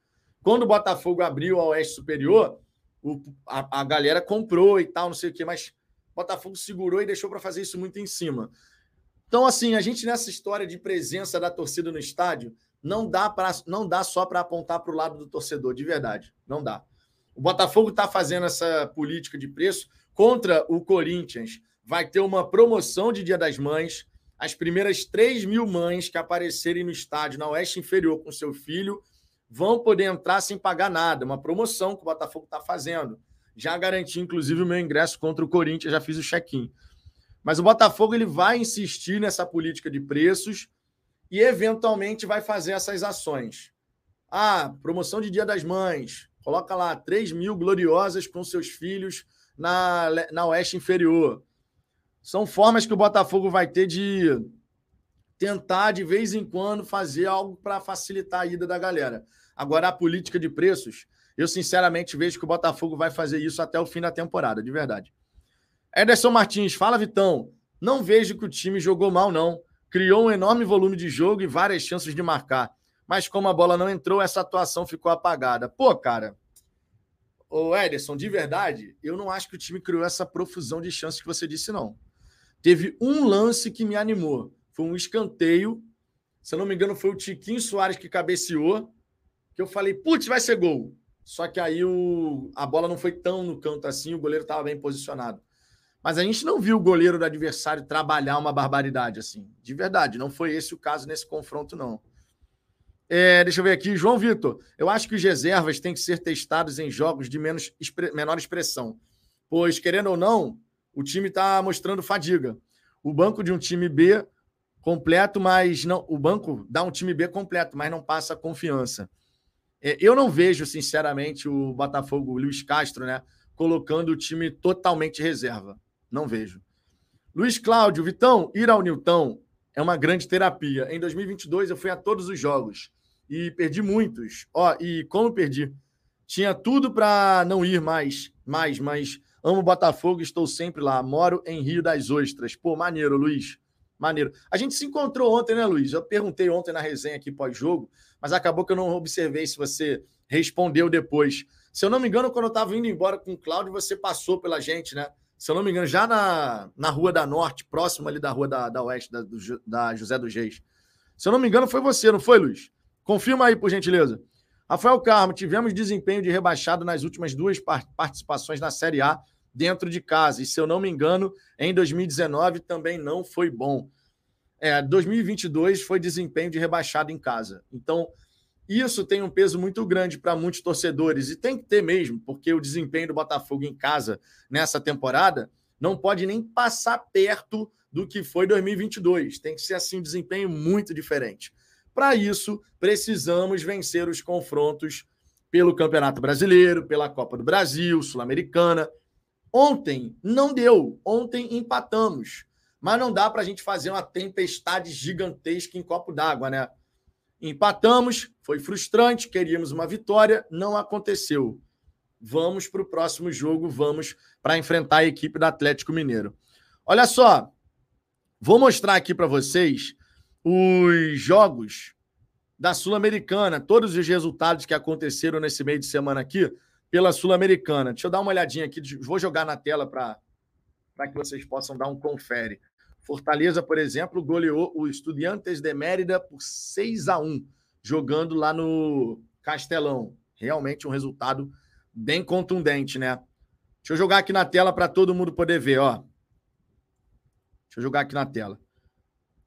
Quando o Botafogo abriu a oeste superior, o... a... a galera comprou e tal, não sei o quê, mas o Botafogo segurou e deixou para fazer isso muito em cima. Então, assim, a gente nessa história de presença da torcida no estádio, não dá, pra, não dá só para apontar para o lado do torcedor, de verdade. Não dá. O Botafogo está fazendo essa política de preço contra o Corinthians. Vai ter uma promoção de Dia das Mães. As primeiras 3 mil mães que aparecerem no estádio na Oeste Inferior com seu filho vão poder entrar sem pagar nada. Uma promoção que o Botafogo está fazendo. Já garanti, inclusive, o meu ingresso contra o Corinthians, já fiz o check-in. Mas o Botafogo ele vai insistir nessa política de preços e, eventualmente, vai fazer essas ações. Ah, promoção de Dia das Mães, Coloca lá 3 mil gloriosas com seus filhos na, na Oeste Inferior. São formas que o Botafogo vai ter de tentar, de vez em quando, fazer algo para facilitar a ida da galera. Agora, a política de preços, eu sinceramente vejo que o Botafogo vai fazer isso até o fim da temporada, de verdade. Ederson Martins, fala Vitão. Não vejo que o time jogou mal, não. Criou um enorme volume de jogo e várias chances de marcar mas como a bola não entrou, essa atuação ficou apagada. Pô, cara, o Ederson, de verdade, eu não acho que o time criou essa profusão de chances que você disse, não. Teve um lance que me animou. Foi um escanteio. Se eu não me engano, foi o Tiquinho Soares que cabeceou. Que eu falei, putz, vai ser gol. Só que aí o, a bola não foi tão no canto assim, o goleiro estava bem posicionado. Mas a gente não viu o goleiro do adversário trabalhar uma barbaridade assim. De verdade, não foi esse o caso nesse confronto, não. É, deixa eu ver aqui, João Vitor. Eu acho que os reservas têm que ser testados em jogos de menos, menor expressão, pois, querendo ou não, o time está mostrando fadiga. O banco de um time B completo, mas não. O banco dá um time B completo, mas não passa confiança. É, eu não vejo, sinceramente, o Botafogo, o Luiz Castro, né, colocando o time totalmente reserva. Não vejo. Luiz Cláudio, Vitão, ir ao Newton é uma grande terapia. Em 2022, eu fui a todos os jogos e perdi muitos. Ó, e como perdi? Tinha tudo para não ir mais, mais, mas amo Botafogo, estou sempre lá. Moro em Rio das Ostras. Pô, maneiro, Luiz. Maneiro. A gente se encontrou ontem, né, Luiz? Eu perguntei ontem na resenha aqui pós-jogo, mas acabou que eu não observei se você respondeu depois. Se eu não me engano, quando eu estava indo embora com o Cláudio, você passou pela gente, né? Se eu não me engano, já na, na Rua da Norte, próximo ali da Rua da, da Oeste, da, do, da José dos Reis. Se eu não me engano, foi você, não foi, Luiz? Confirma aí, por gentileza. Rafael Carmo, tivemos desempenho de rebaixado nas últimas duas participações na Série A dentro de casa. E se eu não me engano, em 2019 também não foi bom. É, 2022 foi desempenho de rebaixado em casa. Então, isso tem um peso muito grande para muitos torcedores e tem que ter mesmo, porque o desempenho do Botafogo em casa nessa temporada não pode nem passar perto do que foi 2022. Tem que ser assim um desempenho muito diferente. Para isso, precisamos vencer os confrontos pelo Campeonato Brasileiro, pela Copa do Brasil, Sul-Americana. Ontem não deu, ontem empatamos. Mas não dá para a gente fazer uma tempestade gigantesca em copo d'água, né? Empatamos, foi frustrante, queríamos uma vitória, não aconteceu. Vamos para o próximo jogo, vamos para enfrentar a equipe do Atlético Mineiro. Olha só, vou mostrar aqui para vocês os jogos da Sul-Americana, todos os resultados que aconteceram nesse meio de semana aqui pela Sul-Americana. Deixa eu dar uma olhadinha aqui, vou jogar na tela para que vocês possam dar um confere. Fortaleza, por exemplo, goleou o Estudiantes de Mérida por 6 a 1 jogando lá no Castelão. Realmente um resultado bem contundente, né? Deixa eu jogar aqui na tela para todo mundo poder ver, ó. Deixa eu jogar aqui na tela.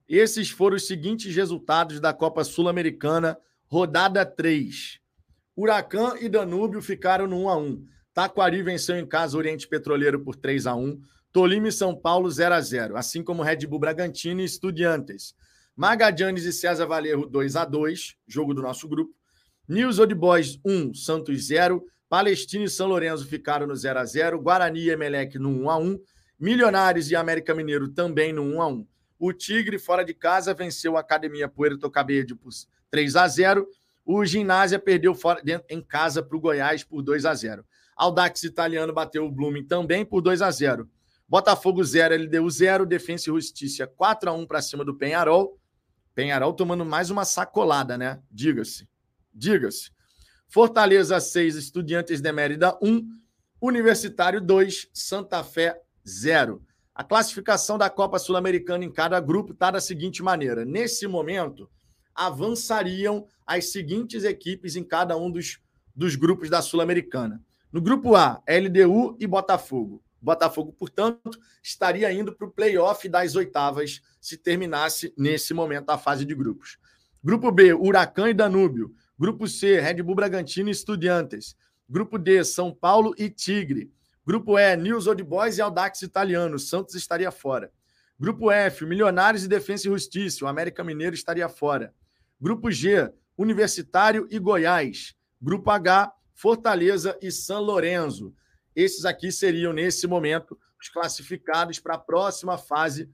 Esses foram os seguintes resultados da Copa Sul-Americana, rodada 3. Huracan e Danúbio ficaram no 1 a 1. Taquari venceu em casa o Oriente Petroleiro por 3 a 1. Tolima e São Paulo 0 a 0 assim como Red Bull Bragantino e Estudiantes. Magadianes e César Valerro 2 a 2 jogo do nosso grupo. News Old Boys 1, Santos 0. Palestina e São Lourenço ficaram no 0 a 0 Guarani e Emelec no 1 a 1 Milionários e América Mineiro também no 1 a 1 O Tigre, fora de casa, venceu a Academia Puerto Cabello por 3 a 0 O Ginásia perdeu fora, dentro, em casa para o Goiás por 2 a 0 Aldax Italiano bateu o Blooming também por 2 a 0 Botafogo 0, LDU 0, Defensa e Justiça 4 a 1 para cima do Penharol. Penharol tomando mais uma sacolada, né? Diga-se. Diga-se. Fortaleza 6, Estudiantes de Mérida 1, Universitário 2, Santa Fé 0. A classificação da Copa Sul-Americana em cada grupo está da seguinte maneira: nesse momento, avançariam as seguintes equipes em cada um dos, dos grupos da Sul-Americana. No grupo A, LDU e Botafogo. Botafogo, portanto, estaria indo para o playoff das oitavas se terminasse nesse momento a fase de grupos. Grupo B, Huracan e Danúbio. Grupo C, Red Bull Bragantino e Estudiantes. Grupo D, São Paulo e Tigre. Grupo E, News Old Boys e Aldax Italiano. Santos estaria fora. Grupo F, Milionários e Defensa e Justiça. O América Mineiro estaria fora. Grupo G, Universitário e Goiás. Grupo H, Fortaleza e São Lourenço. Esses aqui seriam, nesse momento, os classificados para a próxima fase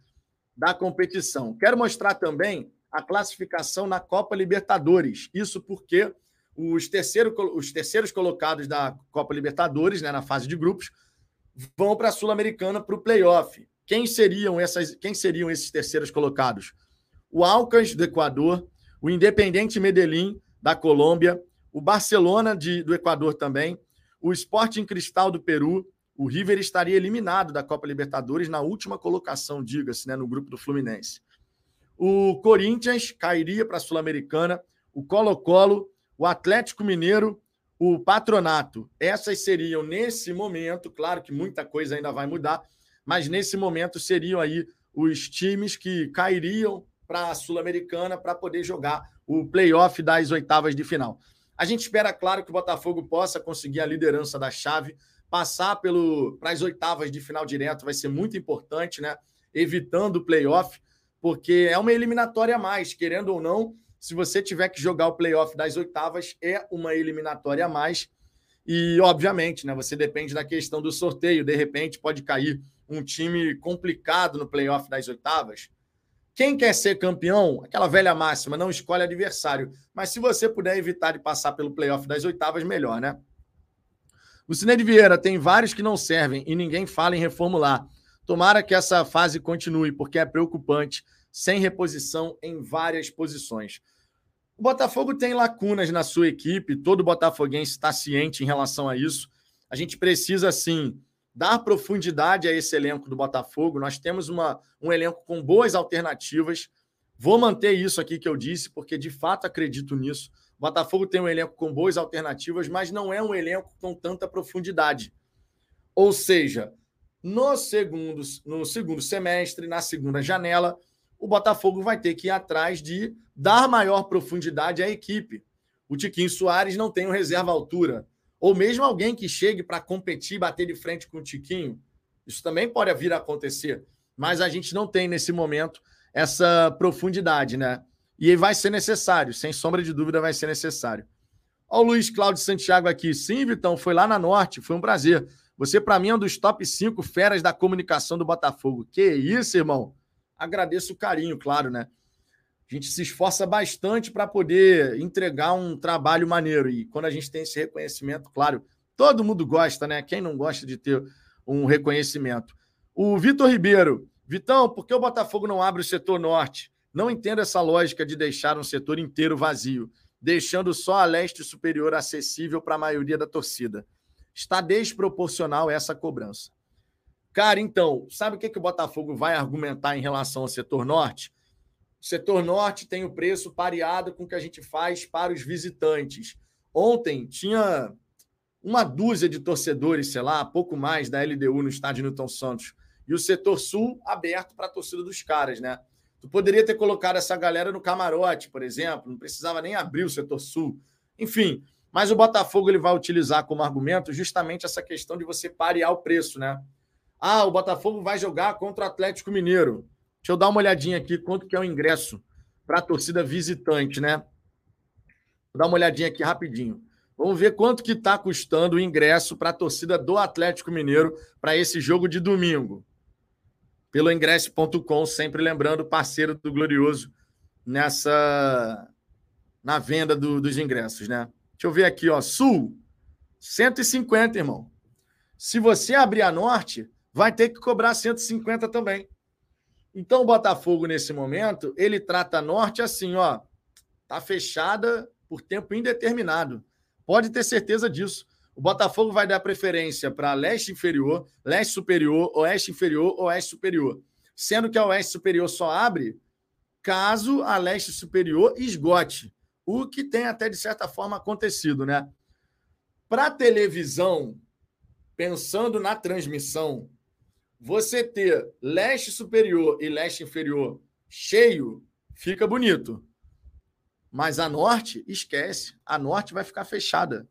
da competição. Quero mostrar também a classificação na Copa Libertadores. Isso porque os, terceiro, os terceiros colocados da Copa Libertadores, né, na fase de grupos, vão para a Sul-Americana para o playoff. Quem seriam, essas, quem seriam esses terceiros colocados? O Alcas, do Equador, o Independente Medellín, da Colômbia, o Barcelona de, do Equador também, o Sporting Cristal do Peru, o River estaria eliminado da Copa Libertadores na última colocação, diga-se, né, no grupo do Fluminense. O Corinthians cairia para a Sul-Americana, o Colo-Colo, o Atlético Mineiro, o Patronato. Essas seriam, nesse momento, claro que muita coisa ainda vai mudar, mas nesse momento seriam aí os times que cairiam para a Sul-Americana para poder jogar o playoff das oitavas de final. A gente espera, claro, que o Botafogo possa conseguir a liderança da chave, passar para as oitavas de final direto vai ser muito importante, né? Evitando o playoff, porque é uma eliminatória a mais, querendo ou não. Se você tiver que jogar o playoff das oitavas, é uma eliminatória a mais. E, obviamente, né, você depende da questão do sorteio. De repente, pode cair um time complicado no playoff das oitavas. Quem quer ser campeão, aquela velha máxima, não escolhe adversário. Mas se você puder evitar de passar pelo playoff das oitavas, melhor, né? O Cine Vieira tem vários que não servem e ninguém fala em reformular. Tomara que essa fase continue, porque é preocupante, sem reposição em várias posições. O Botafogo tem lacunas na sua equipe, todo botafoguense está ciente em relação a isso. A gente precisa, sim, dar profundidade a esse elenco do Botafogo. Nós temos uma, um elenco com boas alternativas. Vou manter isso aqui que eu disse, porque de fato acredito nisso. O Botafogo tem um elenco com boas alternativas, mas não é um elenco com tanta profundidade. Ou seja, no segundo, no segundo semestre, na segunda janela, o Botafogo vai ter que ir atrás de dar maior profundidade à equipe. O Tiquinho Soares não tem um reserva altura ou mesmo alguém que chegue para competir, bater de frente com o Tiquinho. Isso também pode vir a acontecer, mas a gente não tem nesse momento essa profundidade, né? E vai ser necessário, sem sombra de dúvida, vai ser necessário. Olha o Luiz Cláudio Santiago aqui. Sim, Vitão, foi lá na Norte, foi um prazer. Você, para mim, é um dos top 5 feras da comunicação do Botafogo. Que isso, irmão? Agradeço o carinho, claro, né? A gente se esforça bastante para poder entregar um trabalho maneiro. E quando a gente tem esse reconhecimento, claro, todo mundo gosta, né? Quem não gosta de ter um reconhecimento? O Vitor Ribeiro. Vitão, por que o Botafogo não abre o setor norte? Não entendo essa lógica de deixar um setor inteiro vazio, deixando só a leste superior acessível para a maioria da torcida. Está desproporcional essa cobrança. Cara, então, sabe o que, que o Botafogo vai argumentar em relação ao setor norte? O setor norte tem o preço pareado com o que a gente faz para os visitantes. Ontem tinha uma dúzia de torcedores, sei lá, pouco mais da LDU no estádio Newton Santos. E o setor sul aberto para a torcida dos caras, né? Tu poderia ter colocado essa galera no camarote, por exemplo, não precisava nem abrir o setor sul. Enfim, mas o Botafogo ele vai utilizar como argumento justamente essa questão de você parear o preço, né? Ah, o Botafogo vai jogar contra o Atlético Mineiro. Deixa eu dar uma olhadinha aqui quanto que é o ingresso para a torcida visitante, né? Vou dar uma olhadinha aqui rapidinho. Vamos ver quanto que está custando o ingresso para a torcida do Atlético Mineiro para esse jogo de domingo. Pelo ingresso.com, sempre lembrando, parceiro do Glorioso nessa na venda do, dos ingressos, né? Deixa eu ver aqui, ó. Sul, 150, irmão. Se você abrir a norte, vai ter que cobrar 150 também. Então, o Botafogo, nesse momento, ele trata a norte assim, ó. Tá fechada por tempo indeterminado. Pode ter certeza disso. O Botafogo vai dar preferência para leste inferior, leste superior, oeste inferior, oeste superior. Sendo que a oeste superior só abre caso a leste superior esgote. O que tem até, de certa forma, acontecido, né? Para televisão, pensando na transmissão, você ter leste superior e leste inferior cheio, fica bonito. Mas a norte, esquece. A norte vai ficar fechada.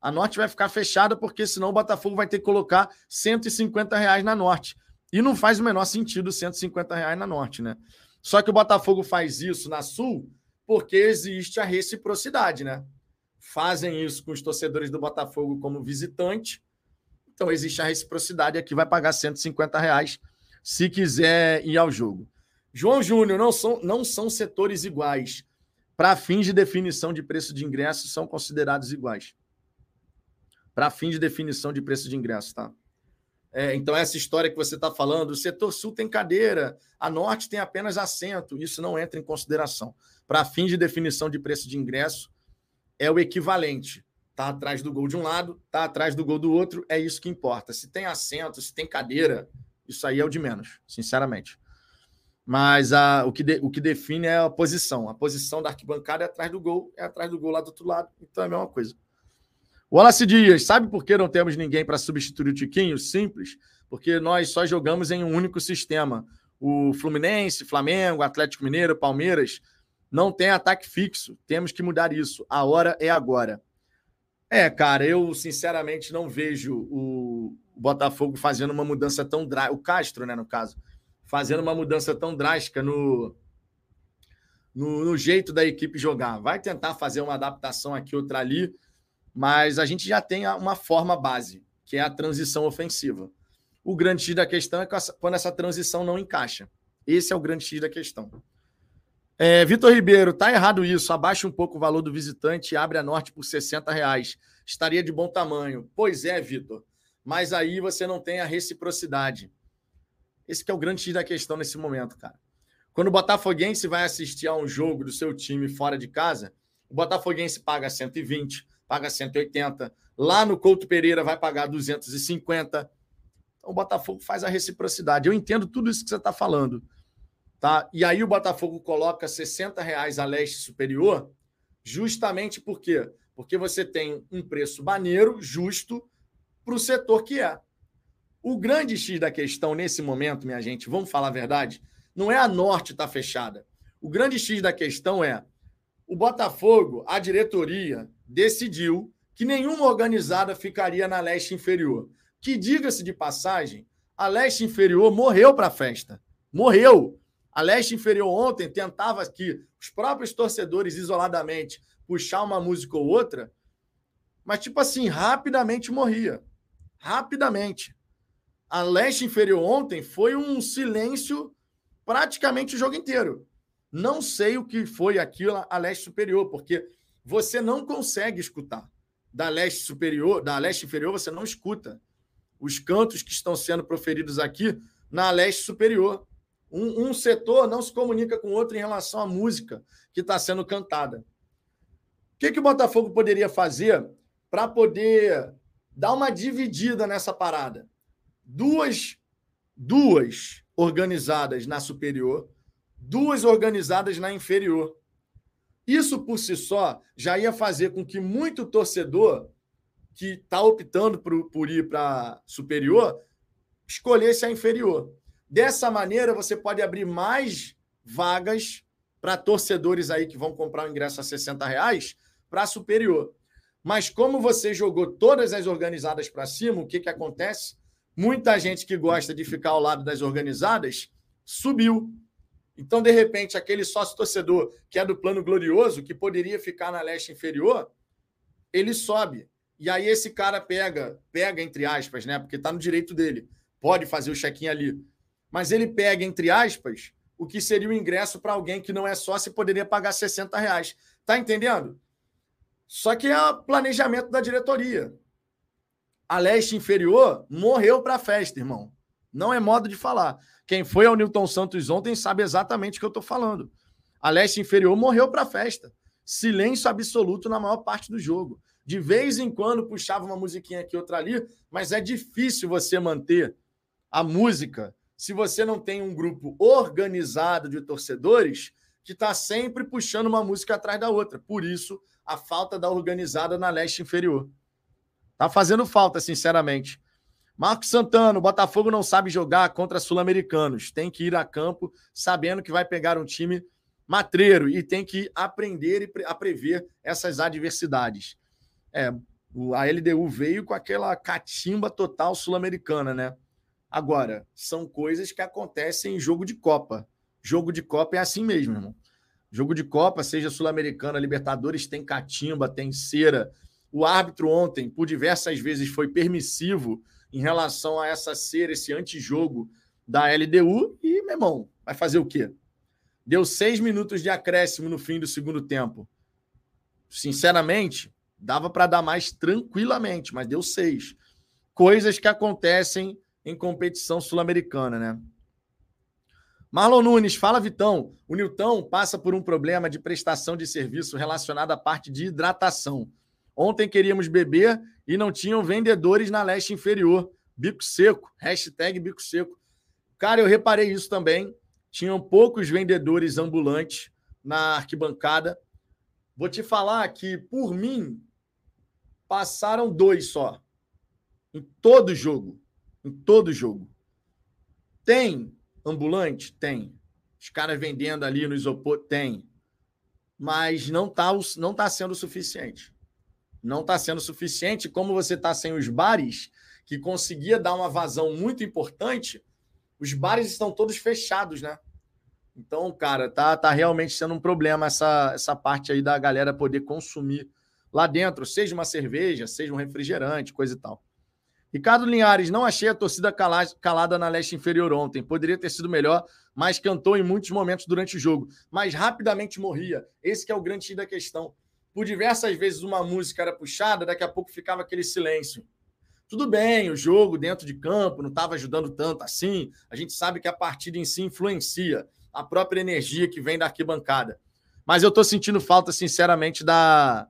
A norte vai ficar fechada porque senão o Botafogo vai ter que colocar 150 reais na norte. E não faz o menor sentido 150 reais na norte, né? Só que o Botafogo faz isso na sul porque existe a reciprocidade, né? Fazem isso com os torcedores do Botafogo como visitante. Então existe a reciprocidade. Aqui vai pagar 150 reais se quiser ir ao jogo. João Júnior, não são, não são setores iguais para fins de definição de preço de ingresso, são considerados iguais. Para fins de definição de preço de ingresso, tá? É, então, essa história que você está falando, o setor sul tem cadeira, a norte tem apenas assento, isso não entra em consideração. Para fins de definição de preço de ingresso, é o equivalente. Está atrás do gol de um lado, está atrás do gol do outro, é isso que importa. Se tem assento, se tem cadeira, isso aí é o de menos, sinceramente. Mas a, o, que de, o que define é a posição. A posição da arquibancada é atrás do gol, é atrás do gol lá do outro lado. Então é a mesma coisa. Wallace Dias, sabe por que não temos ninguém para substituir o Tiquinho? Simples, porque nós só jogamos em um único sistema. O Fluminense, Flamengo, Atlético Mineiro, Palmeiras não tem ataque fixo. Temos que mudar isso. A hora é agora. É, cara, eu sinceramente não vejo o Botafogo fazendo uma mudança tão drástica. O Castro, né, no caso fazendo uma mudança tão drástica no, no, no, jeito da equipe jogar. Vai tentar fazer uma adaptação aqui, outra ali, mas a gente já tem uma forma base, que é a transição ofensiva. O grande X da questão é quando essa transição não encaixa. Esse é o grande X da questão. É, Vitor Ribeiro, tá errado isso. Abaixa um pouco o valor do visitante e abre a norte por 60 reais. Estaria de bom tamanho. Pois é, Vitor. Mas aí você não tem a reciprocidade. Esse é o grande X da questão nesse momento, cara. Quando o Botafoguense vai assistir a um jogo do seu time fora de casa, o Botafoguense paga 120, paga 180. Lá no Couto Pereira vai pagar 250. Então o Botafogo faz a reciprocidade. Eu entendo tudo isso que você está falando. Tá? E aí o Botafogo coloca 60 reais a leste superior, justamente por quê? Porque você tem um preço maneiro, justo, para o setor que é. O grande X da questão nesse momento, minha gente, vamos falar a verdade, não é a norte estar tá fechada. O grande X da questão é o Botafogo, a diretoria, decidiu que nenhuma organizada ficaria na leste inferior. Que, diga-se de passagem, a leste inferior morreu para a festa. Morreu. A leste inferior ontem tentava que os próprios torcedores, isoladamente, puxar uma música ou outra, mas, tipo assim, rapidamente morria. Rapidamente a leste inferior ontem foi um silêncio praticamente o jogo inteiro. Não sei o que foi aquilo a leste superior, porque você não consegue escutar. Da leste superior, da leste inferior, você não escuta os cantos que estão sendo proferidos aqui na leste superior. Um, um setor não se comunica com o outro em relação à música que está sendo cantada. O que, que o Botafogo poderia fazer para poder dar uma dividida nessa parada? duas, duas organizadas na superior, duas organizadas na inferior. Isso por si só já ia fazer com que muito torcedor que está optando por, por ir para superior escolhesse a inferior. Dessa maneira, você pode abrir mais vagas para torcedores aí que vão comprar o ingresso a 60 reais para superior. Mas como você jogou todas as organizadas para cima, o que, que acontece? Muita gente que gosta de ficar ao lado das organizadas subiu. Então, de repente, aquele sócio torcedor que é do plano glorioso, que poderia ficar na leste inferior, ele sobe. E aí esse cara pega, pega entre aspas, né? Porque está no direito dele. Pode fazer o check-in ali. Mas ele pega, entre aspas, o que seria o ingresso para alguém que não é sócio e poderia pagar 60 reais. Tá entendendo? Só que é planejamento da diretoria. A leste inferior morreu para a festa, irmão. Não é modo de falar. Quem foi ao Newton Santos ontem sabe exatamente o que eu estou falando. A leste inferior morreu para a festa. Silêncio absoluto na maior parte do jogo. De vez em quando puxava uma musiquinha aqui, outra ali, mas é difícil você manter a música se você não tem um grupo organizado de torcedores que está sempre puxando uma música atrás da outra. Por isso, a falta da organizada na leste inferior. Tá fazendo falta, sinceramente. Marcos Santana, Botafogo não sabe jogar contra sul-americanos. Tem que ir a campo sabendo que vai pegar um time matreiro e tem que aprender a prever essas adversidades. É, a LDU veio com aquela catimba total sul-americana, né? Agora, são coisas que acontecem em jogo de Copa. Jogo de Copa é assim mesmo, irmão. Jogo de Copa, seja Sul-Americana, Libertadores, tem catimba, tem cera. O árbitro ontem, por diversas vezes, foi permissivo em relação a essa cera, esse antijogo da LDU. E, meu irmão, vai fazer o quê? Deu seis minutos de acréscimo no fim do segundo tempo. Sinceramente, dava para dar mais tranquilamente, mas deu seis. Coisas que acontecem em competição sul-americana, né? Marlon Nunes, fala Vitão. O Nilton passa por um problema de prestação de serviço relacionado à parte de hidratação. Ontem queríamos beber e não tinham vendedores na leste inferior. Bico seco, hashtag bico seco. Cara, eu reparei isso também. Tinham poucos vendedores ambulantes na arquibancada. Vou te falar que, por mim, passaram dois só. Em todo jogo. Em todo jogo. Tem ambulante? Tem. Os caras vendendo ali no isopor? Tem. Mas não está não tá sendo suficiente. Não está sendo suficiente. Como você está sem os bares, que conseguia dar uma vazão muito importante, os bares estão todos fechados, né? Então, cara, tá, tá realmente sendo um problema essa, essa parte aí da galera poder consumir lá dentro, seja uma cerveja, seja um refrigerante, coisa e tal. Ricardo Linhares, não achei a torcida calada na leste inferior ontem. Poderia ter sido melhor, mas cantou em muitos momentos durante o jogo. Mas rapidamente morria. Esse é o grande da questão. Por diversas vezes uma música era puxada, daqui a pouco ficava aquele silêncio. Tudo bem, o jogo dentro de campo não estava ajudando tanto assim. A gente sabe que a partida em si influencia a própria energia que vem da arquibancada. Mas eu estou sentindo falta, sinceramente, da.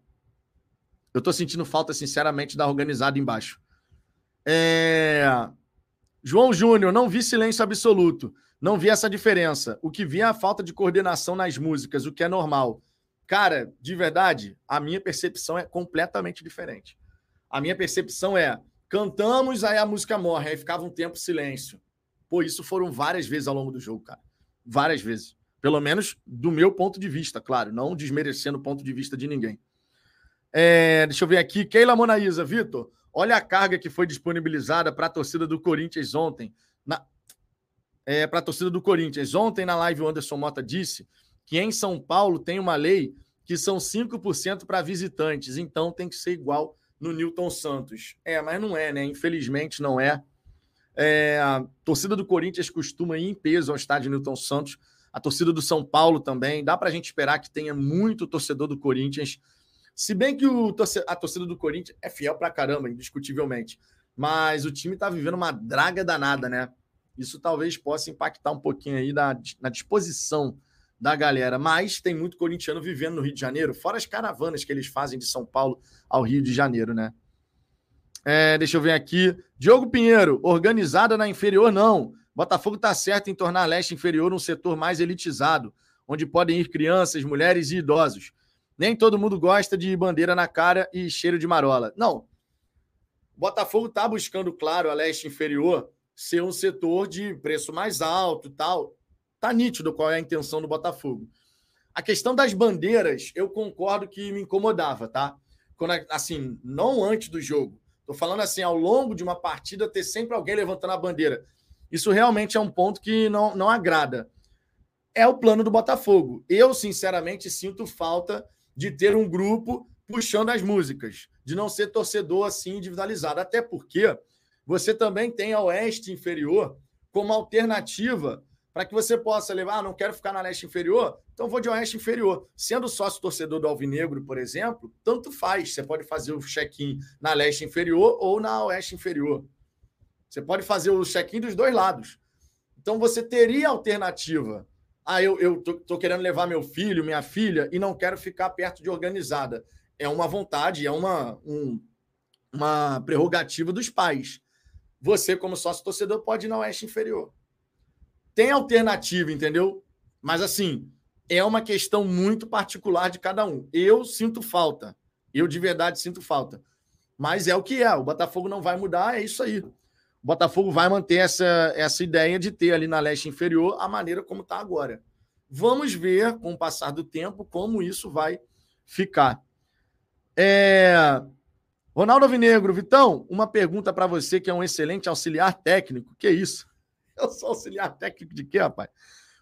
Eu estou sentindo falta, sinceramente, da organizada embaixo. É... João Júnior, não vi silêncio absoluto. Não vi essa diferença. O que vi é a falta de coordenação nas músicas, o que é normal. Cara, de verdade, a minha percepção é completamente diferente. A minha percepção é: cantamos, aí a música morre, aí ficava um tempo silêncio. Pô, isso foram várias vezes ao longo do jogo, cara. Várias vezes. Pelo menos do meu ponto de vista, claro, não desmerecendo o ponto de vista de ninguém. É, deixa eu ver aqui. Keila Monaísa, Vitor. Olha a carga que foi disponibilizada para a torcida do Corinthians ontem. Na... É, para a torcida do Corinthians. Ontem, na live, o Anderson Mota disse que em São Paulo tem uma lei que são 5% para visitantes, então tem que ser igual no Newton Santos. É, mas não é, né? Infelizmente não é. é. A torcida do Corinthians costuma ir em peso ao estádio Newton Santos. A torcida do São Paulo também. Dá para a gente esperar que tenha muito torcedor do Corinthians se bem que o, a torcida do Corinthians é fiel pra caramba, indiscutivelmente. Mas o time tá vivendo uma draga danada, né? Isso talvez possa impactar um pouquinho aí na, na disposição da galera. Mas tem muito corintiano vivendo no Rio de Janeiro, fora as caravanas que eles fazem de São Paulo ao Rio de Janeiro, né? É, deixa eu ver aqui. Diogo Pinheiro, organizada na inferior, não. Botafogo está certo em tornar a leste inferior um setor mais elitizado, onde podem ir crianças, mulheres e idosos. Nem todo mundo gosta de bandeira na cara e cheiro de marola. Não. O Botafogo está buscando, claro, a leste inferior ser um setor de preço mais alto e tal. Tá nítido qual é a intenção do Botafogo. A questão das bandeiras, eu concordo que me incomodava, tá? Quando, assim, não antes do jogo. Estou falando assim, ao longo de uma partida, ter sempre alguém levantando a bandeira. Isso realmente é um ponto que não, não agrada. É o plano do Botafogo. Eu, sinceramente, sinto falta de ter um grupo puxando as músicas, de não ser torcedor assim individualizado. Até porque você também tem a Oeste Inferior como alternativa para que você possa levar, ah, não quero ficar na leste inferior, então vou de oeste inferior. Sendo sócio torcedor do Alvinegro, por exemplo, tanto faz. Você pode fazer o check-in na leste inferior ou na oeste inferior. Você pode fazer o check-in dos dois lados. Então você teria alternativa. Ah, eu, eu tô, tô, querendo levar meu filho, minha filha, e não quero ficar perto de organizada. É uma vontade, é uma, um, uma prerrogativa dos pais. Você, como sócio torcedor, pode ir na oeste inferior. Tem alternativa, entendeu? Mas assim, é uma questão muito particular de cada um. Eu sinto falta. Eu de verdade sinto falta. Mas é o que é. O Botafogo não vai mudar, é isso aí. O Botafogo vai manter essa, essa ideia de ter ali na leste inferior a maneira como está agora. Vamos ver, com o passar do tempo, como isso vai ficar. É... Ronaldo Vinegro, Vitão, uma pergunta para você que é um excelente auxiliar técnico. Que isso? Eu sou auxiliar técnico de quê, rapaz?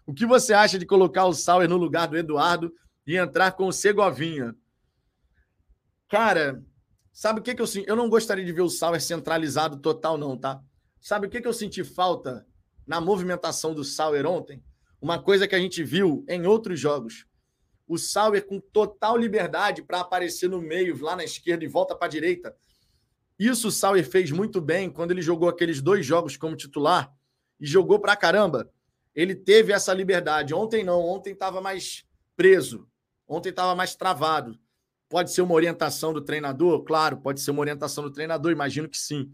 O que você acha de colocar o Sauer no lugar do Eduardo e entrar com o Segovinha? Cara, sabe o que, que eu sinto? Eu não gostaria de ver o Sauer centralizado total, não, tá? Sabe o que, que eu senti falta na movimentação do Sauer ontem? Uma coisa que a gente viu em outros jogos. O Sauer com total liberdade para aparecer no meio, lá na esquerda e volta para a direita. Isso o Sauer fez muito bem quando ele jogou aqueles dois jogos como titular e jogou pra caramba, ele teve essa liberdade. Ontem não, ontem estava mais preso, ontem estava mais travado. Pode ser uma orientação do treinador? Claro, pode ser uma orientação do treinador, imagino que sim.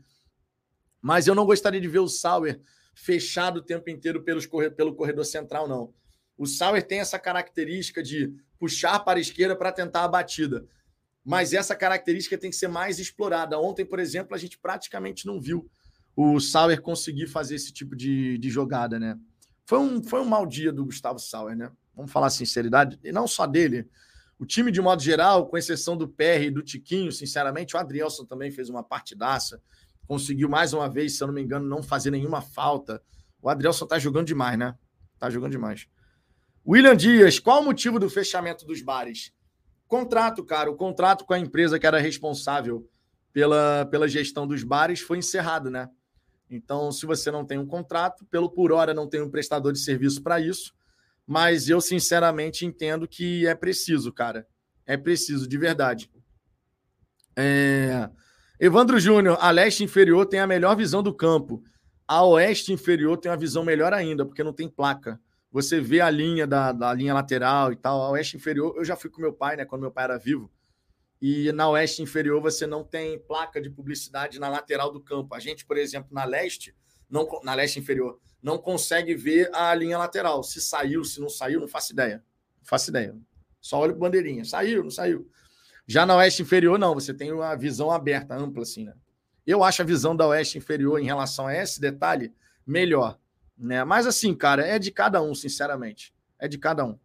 Mas eu não gostaria de ver o Sauer fechado o tempo inteiro pelos, pelo corredor central, não. O Sauer tem essa característica de puxar para a esquerda para tentar a batida. Mas essa característica tem que ser mais explorada. Ontem, por exemplo, a gente praticamente não viu o Sauer conseguir fazer esse tipo de, de jogada, né? Foi um, foi um mau dia do Gustavo Sauer, né? Vamos falar a sinceridade, e não só dele. O time, de modo geral, com exceção do PR e do Tiquinho, sinceramente, o Adrielson também fez uma partidaça. Conseguiu mais uma vez, se eu não me engano, não fazer nenhuma falta. O Adrielson tá jogando demais, né? Tá jogando demais. William Dias, qual o motivo do fechamento dos bares? Contrato, cara. O contrato com a empresa que era responsável pela, pela gestão dos bares foi encerrado, né? Então, se você não tem um contrato, pelo por hora não tem um prestador de serviço para isso, mas eu sinceramente entendo que é preciso, cara. É preciso, de verdade. É... Evandro Júnior, a leste inferior tem a melhor visão do campo. A oeste inferior tem uma visão melhor ainda, porque não tem placa. Você vê a linha da, da linha lateral e tal. A oeste inferior, eu já fui com meu pai, né? Quando meu pai era vivo e na oeste inferior você não tem placa de publicidade na lateral do campo. A gente, por exemplo, na leste, não, na leste inferior, não consegue ver a linha lateral. Se saiu, se não saiu, não faço ideia. Não faço ideia. Só olho bandeirinha. Saiu, não saiu. Já na oeste inferior, não. Você tem uma visão aberta, ampla, assim, né? Eu acho a visão da oeste inferior em relação a esse detalhe melhor. Né? Mas assim, cara, é de cada um, sinceramente. É de cada um.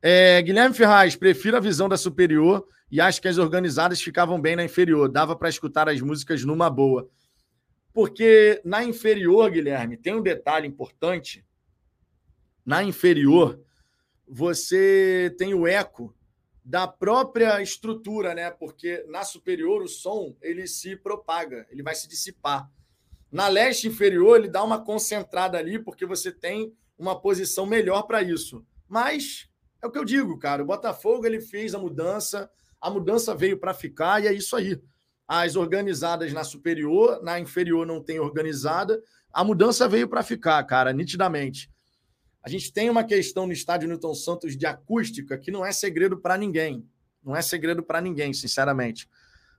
É, Guilherme Ferraz, prefiro a visão da superior e acho que as organizadas ficavam bem na inferior. Dava para escutar as músicas numa boa. Porque na inferior, Guilherme, tem um detalhe importante. Na inferior, você tem o eco da própria estrutura, né? Porque na superior o som ele se propaga, ele vai se dissipar. Na leste inferior ele dá uma concentrada ali porque você tem uma posição melhor para isso. Mas é o que eu digo, cara. O Botafogo ele fez a mudança, a mudança veio para ficar e é isso aí. As organizadas na superior, na inferior não tem organizada. A mudança veio para ficar, cara, nitidamente. A gente tem uma questão no estádio Newton Santos de acústica que não é segredo para ninguém. Não é segredo para ninguém, sinceramente.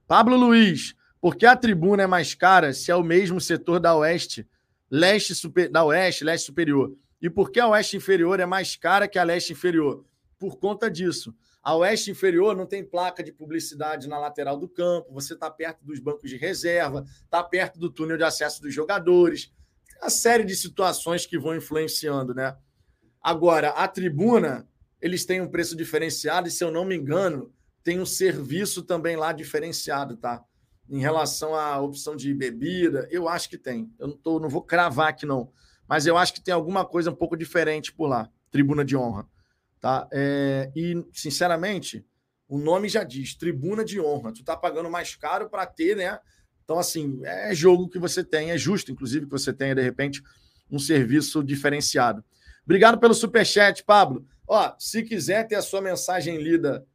Pablo Luiz, por que a tribuna é mais cara se é o mesmo setor da Oeste, leste super, da Oeste, leste superior? E por que a Oeste inferior é mais cara que a leste inferior? Por conta disso. A oeste inferior não tem placa de publicidade na lateral do campo, você está perto dos bancos de reserva, está perto do túnel de acesso dos jogadores. Uma série de situações que vão influenciando, né? Agora, a tribuna, eles têm um preço diferenciado e, se eu não me engano, tem um serviço também lá diferenciado, tá? em relação à opção de bebida, eu acho que tem. Eu não, tô, não vou cravar aqui, não. Mas eu acho que tem alguma coisa um pouco diferente por lá. Tribuna de honra. Tá? É, e, sinceramente, o nome já diz, tribuna de honra. Tu tá pagando mais caro para ter, né? Então, assim, é jogo que você tem, é justo, inclusive, que você tenha, de repente, um serviço diferenciado. Obrigado pelo superchat, Pablo. Ó, se quiser ter a sua mensagem lida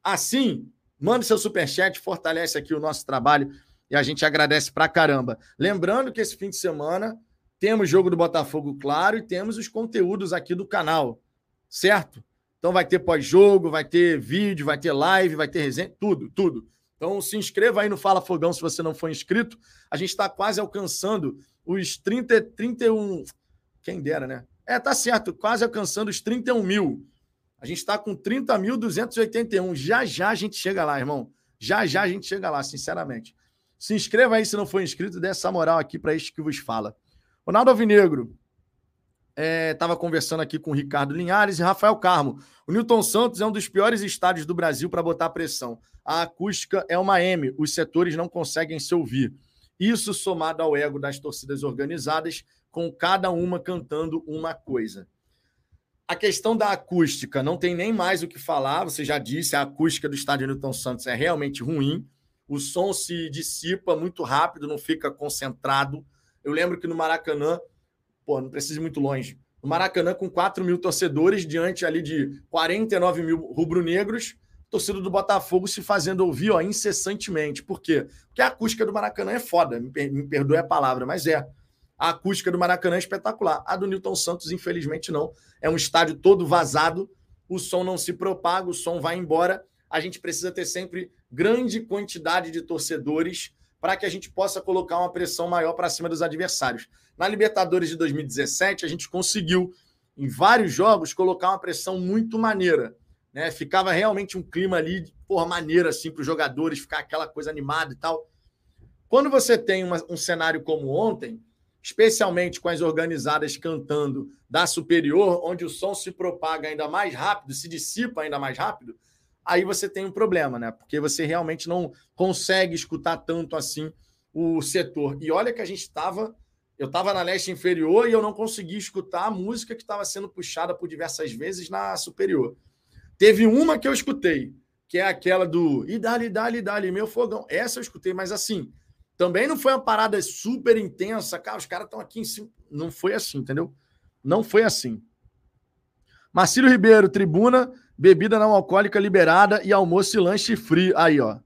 assim, mande seu superchat, fortalece aqui o nosso trabalho e a gente agradece pra caramba. Lembrando que esse fim de semana temos jogo do Botafogo, claro, e temos os conteúdos aqui do canal, certo? Então vai ter pós-jogo, vai ter vídeo, vai ter live, vai ter resenha, tudo, tudo. Então se inscreva aí no Fala Fogão se você não for inscrito. A gente está quase alcançando os 30, 31. Quem dera, né? É, tá certo, quase alcançando os 31 mil. A gente está com 30.281. Já já a gente chega lá, irmão. Já já a gente chega lá, sinceramente. Se inscreva aí se não for inscrito, dê essa moral aqui para este que vos fala. Ronaldo Alvinegro. Estava é, conversando aqui com o Ricardo Linhares e Rafael Carmo. O Newton Santos é um dos piores estádios do Brasil para botar pressão. A acústica é uma M, os setores não conseguem se ouvir. Isso somado ao ego das torcidas organizadas, com cada uma cantando uma coisa. A questão da acústica não tem nem mais o que falar, você já disse, a acústica do estádio Newton Santos é realmente ruim. O som se dissipa muito rápido, não fica concentrado. Eu lembro que no Maracanã, pô, não precisa ir muito longe. No Maracanã, com 4 mil torcedores, diante ali de 49 mil rubro-negros, torcida do Botafogo se fazendo ouvir ó, incessantemente. Por quê? Porque a acústica do Maracanã é foda, me, me perdoe a palavra, mas é. A acústica do Maracanã é espetacular. A do Newton Santos, infelizmente, não. É um estádio todo vazado, o som não se propaga, o som vai embora. A gente precisa ter sempre grande quantidade de torcedores para que a gente possa colocar uma pressão maior para cima dos adversários. Na Libertadores de 2017, a gente conseguiu, em vários jogos, colocar uma pressão muito maneira. Né? Ficava realmente um clima ali, por maneira, assim, para os jogadores, ficar aquela coisa animada e tal. Quando você tem uma, um cenário como ontem, especialmente com as organizadas cantando da superior, onde o som se propaga ainda mais rápido, se dissipa ainda mais rápido, aí você tem um problema, né? Porque você realmente não consegue escutar tanto assim o setor. E olha que a gente estava. Eu estava na leste inferior e eu não consegui escutar a música que estava sendo puxada por diversas vezes na superior. Teve uma que eu escutei, que é aquela do e dali, dali, dali, meu fogão. Essa eu escutei, mas assim, também não foi uma parada super intensa, cara, os caras estão aqui em cima. Não foi assim, entendeu? Não foi assim. Marcílio Ribeiro, tribuna, bebida não alcoólica liberada e almoço e lanche frio. Aí, ó.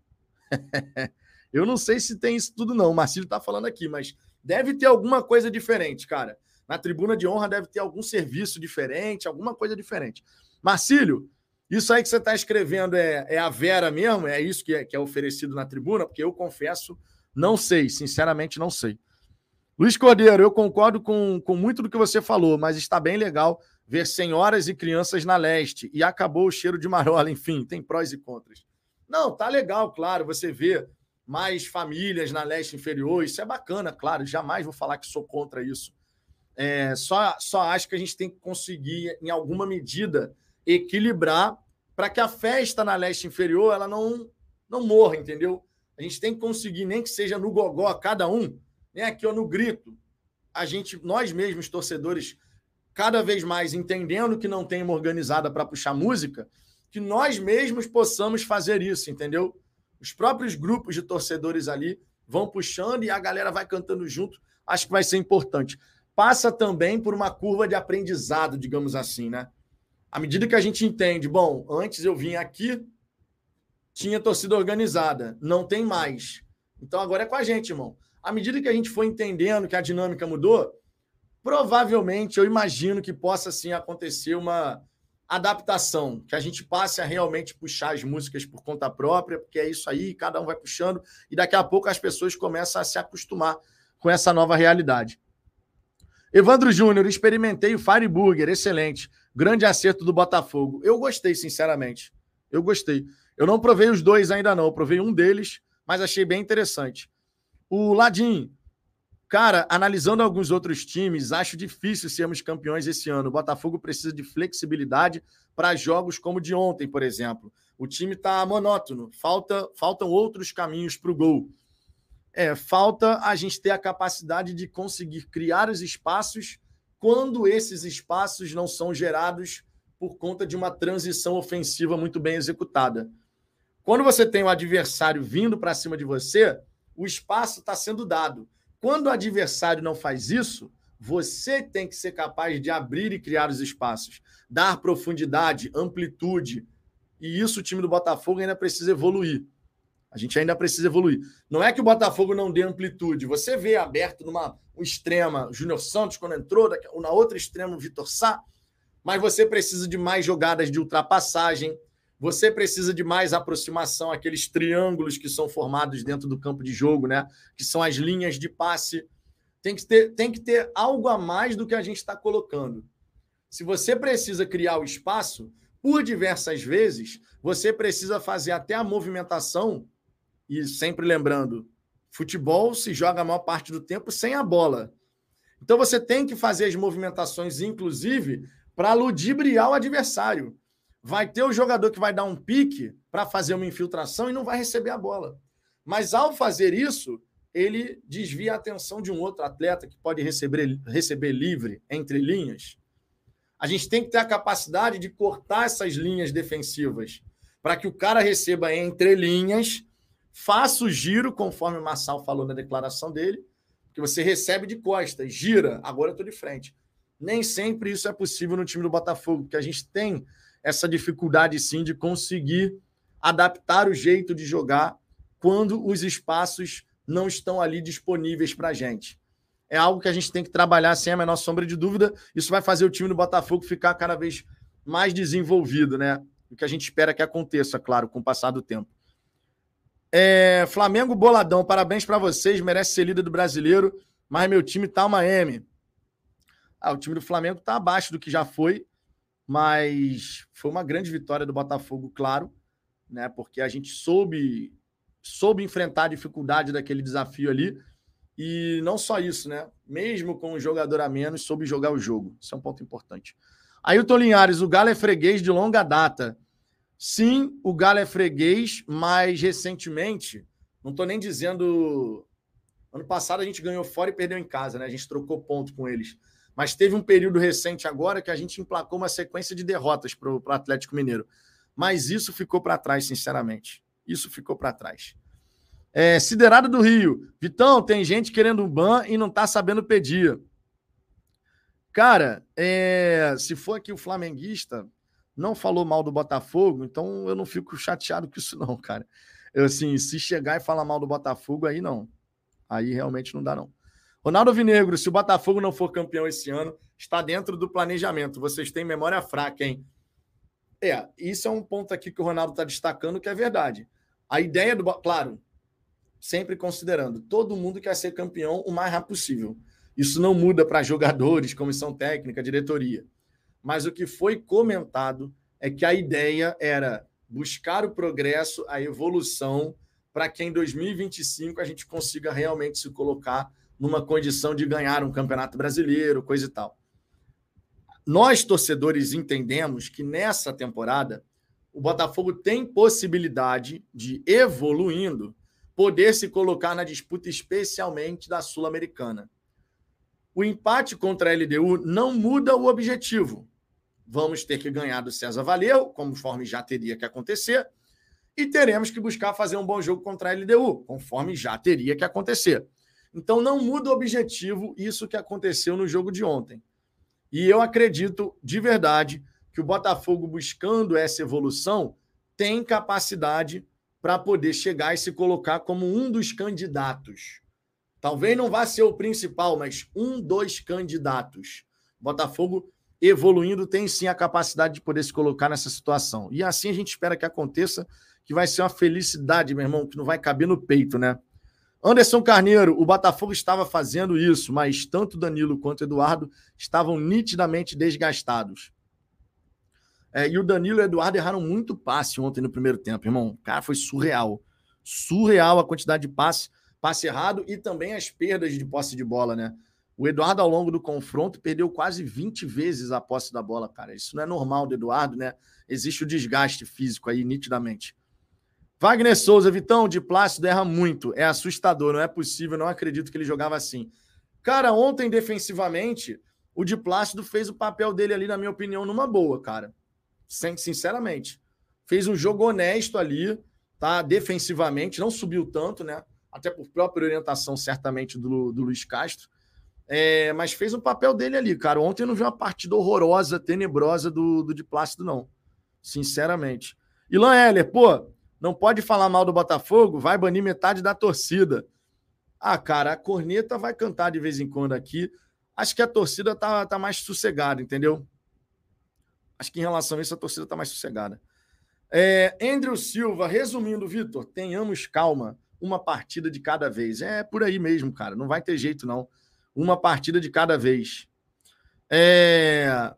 eu não sei se tem isso tudo, não. O Marcílio tá falando aqui, mas deve ter alguma coisa diferente, cara. Na tribuna de honra deve ter algum serviço diferente, alguma coisa diferente. Marcílio, isso aí que você está escrevendo é, é a Vera mesmo? É isso que é, que é oferecido na tribuna? Porque eu confesso não sei, sinceramente não sei. Luiz Cordeiro, eu concordo com, com muito do que você falou, mas está bem legal ver senhoras e crianças na leste e acabou o cheiro de marola, enfim, tem prós e contras. Não, tá legal, claro, você vê mais famílias na leste inferior, isso é bacana, claro, jamais vou falar que sou contra isso. É, só, só acho que a gente tem que conseguir, em alguma medida, equilibrar para que a festa na leste inferior ela não, não morra, entendeu? A gente tem que conseguir, nem que seja no gogó, cada um, né? aqui ó, no grito, a gente, nós mesmos, torcedores, cada vez mais entendendo que não tem uma organizada para puxar música, que nós mesmos possamos fazer isso, entendeu? Os próprios grupos de torcedores ali vão puxando e a galera vai cantando junto. Acho que vai ser importante. Passa também por uma curva de aprendizado, digamos assim, né? À medida que a gente entende, bom, antes eu vim aqui, tinha torcida organizada, não tem mais. Então agora é com a gente, irmão. À medida que a gente for entendendo que a dinâmica mudou, provavelmente eu imagino que possa sim acontecer uma adaptação, que a gente passe a realmente puxar as músicas por conta própria, porque é isso aí, cada um vai puxando, e daqui a pouco as pessoas começam a se acostumar com essa nova realidade. Evandro Júnior, experimentei o Fireburger, excelente. Grande acerto do Botafogo. Eu gostei, sinceramente. Eu gostei. Eu não provei os dois ainda não, eu provei um deles, mas achei bem interessante. O Ladim, cara, analisando alguns outros times, acho difícil sermos campeões esse ano. O Botafogo precisa de flexibilidade para jogos como o de ontem, por exemplo. O time está monótono, falta, faltam outros caminhos para o gol. É, falta a gente ter a capacidade de conseguir criar os espaços quando esses espaços não são gerados por conta de uma transição ofensiva muito bem executada. Quando você tem o adversário vindo para cima de você, o espaço está sendo dado. Quando o adversário não faz isso, você tem que ser capaz de abrir e criar os espaços, dar profundidade, amplitude. E isso o time do Botafogo ainda precisa evoluir. A gente ainda precisa evoluir. Não é que o Botafogo não dê amplitude. Você vê aberto numa um extrema Júnior Santos quando entrou, na outra extrema o Vitor Sá, mas você precisa de mais jogadas de ultrapassagem, você precisa de mais aproximação, aqueles triângulos que são formados dentro do campo de jogo, né? Que são as linhas de passe. Tem que ter, tem que ter algo a mais do que a gente está colocando. Se você precisa criar o espaço, por diversas vezes, você precisa fazer até a movimentação e sempre lembrando, futebol se joga a maior parte do tempo sem a bola. Então você tem que fazer as movimentações, inclusive, para ludibriar o adversário. Vai ter o jogador que vai dar um pique para fazer uma infiltração e não vai receber a bola. Mas ao fazer isso, ele desvia a atenção de um outro atleta que pode receber, receber livre entre linhas. A gente tem que ter a capacidade de cortar essas linhas defensivas para que o cara receba entre linhas faça o giro, conforme o Massal falou na declaração dele, que você recebe de costas, gira, agora eu estou de frente. Nem sempre isso é possível no time do Botafogo, porque a gente tem essa dificuldade sim de conseguir adaptar o jeito de jogar quando os espaços não estão ali disponíveis para a gente. É algo que a gente tem que trabalhar sem a menor sombra de dúvida. Isso vai fazer o time do Botafogo ficar cada vez mais desenvolvido, né? O que a gente espera que aconteça, claro, com o passar do tempo. É, Flamengo boladão, parabéns para vocês, merece ser líder do brasileiro, mas meu time tá uma M. Ah, o time do Flamengo tá abaixo do que já foi, mas foi uma grande vitória do Botafogo, claro, né? Porque a gente soube soube enfrentar a dificuldade daquele desafio ali. E não só isso, né? Mesmo com um jogador a menos, soube jogar o jogo. Isso é um ponto importante. Aí o Tolinhares, o Galo é freguês de longa data. Sim, o Galo é freguês, mas recentemente, não estou nem dizendo. Ano passado a gente ganhou fora e perdeu em casa, né? A gente trocou ponto com eles. Mas teve um período recente agora que a gente emplacou uma sequência de derrotas para o Atlético Mineiro. Mas isso ficou para trás, sinceramente. Isso ficou para trás. É, Siderado do Rio. Vitão, tem gente querendo um ban e não está sabendo pedir. Cara, é, se for aqui o flamenguista, não falou mal do Botafogo, então eu não fico chateado com isso, não, cara. Eu, assim, se chegar e falar mal do Botafogo, aí não. Aí realmente não dá, não. Ronaldo Vinegro, se o Botafogo não for campeão esse ano, está dentro do planejamento. Vocês têm memória fraca, hein? É, isso é um ponto aqui que o Ronaldo está destacando que é verdade. A ideia do. Claro, sempre considerando, todo mundo quer ser campeão o mais rápido possível. Isso não muda para jogadores, comissão técnica, diretoria. Mas o que foi comentado é que a ideia era buscar o progresso, a evolução, para que em 2025 a gente consiga realmente se colocar numa condição de ganhar um campeonato brasileiro, coisa e tal. Nós, torcedores, entendemos que nessa temporada o Botafogo tem possibilidade de, evoluindo, poder se colocar na disputa, especialmente da Sul-Americana. O empate contra a LDU não muda o objetivo. Vamos ter que ganhar do César Valeu, conforme já teria que acontecer, e teremos que buscar fazer um bom jogo contra a LDU, conforme já teria que acontecer. Então não muda o objetivo isso que aconteceu no jogo de ontem. E eu acredito de verdade que o Botafogo, buscando essa evolução, tem capacidade para poder chegar e se colocar como um dos candidatos Talvez não vá ser o principal, mas um dos candidatos. Botafogo evoluindo tem sim a capacidade de poder se colocar nessa situação. E assim a gente espera que aconteça, que vai ser uma felicidade, meu irmão, que não vai caber no peito, né? Anderson Carneiro, o Botafogo estava fazendo isso, mas tanto Danilo quanto Eduardo estavam nitidamente desgastados. É, e o Danilo e o Eduardo erraram muito passe ontem no primeiro tempo, irmão. Cara, foi surreal. Surreal a quantidade de passe passe errado e também as perdas de posse de bola, né? O Eduardo, ao longo do confronto, perdeu quase 20 vezes a posse da bola, cara. Isso não é normal do Eduardo, né? Existe o desgaste físico aí, nitidamente. Wagner Souza, Vitão, de Plácido erra muito. É assustador, não é possível, não acredito que ele jogava assim. Cara, ontem, defensivamente, o de Plácido fez o papel dele ali, na minha opinião, numa boa, cara. Sinceramente. Fez um jogo honesto ali, tá? Defensivamente, não subiu tanto, né? Até por própria orientação, certamente, do, do Luiz Castro. É, mas fez o papel dele ali, cara. Ontem eu não vi uma partida horrorosa, tenebrosa do, do de Plácido, não. Sinceramente. Ilan Heller, pô, não pode falar mal do Botafogo, vai banir metade da torcida. Ah, cara, a corneta vai cantar de vez em quando aqui. Acho que a torcida tá, tá mais sossegada, entendeu? Acho que em relação a isso, a torcida tá mais sossegada. É, Andrew Silva, resumindo, Vitor, tenhamos calma. Uma partida de cada vez. É por aí mesmo, cara. Não vai ter jeito, não. Uma partida de cada vez. É...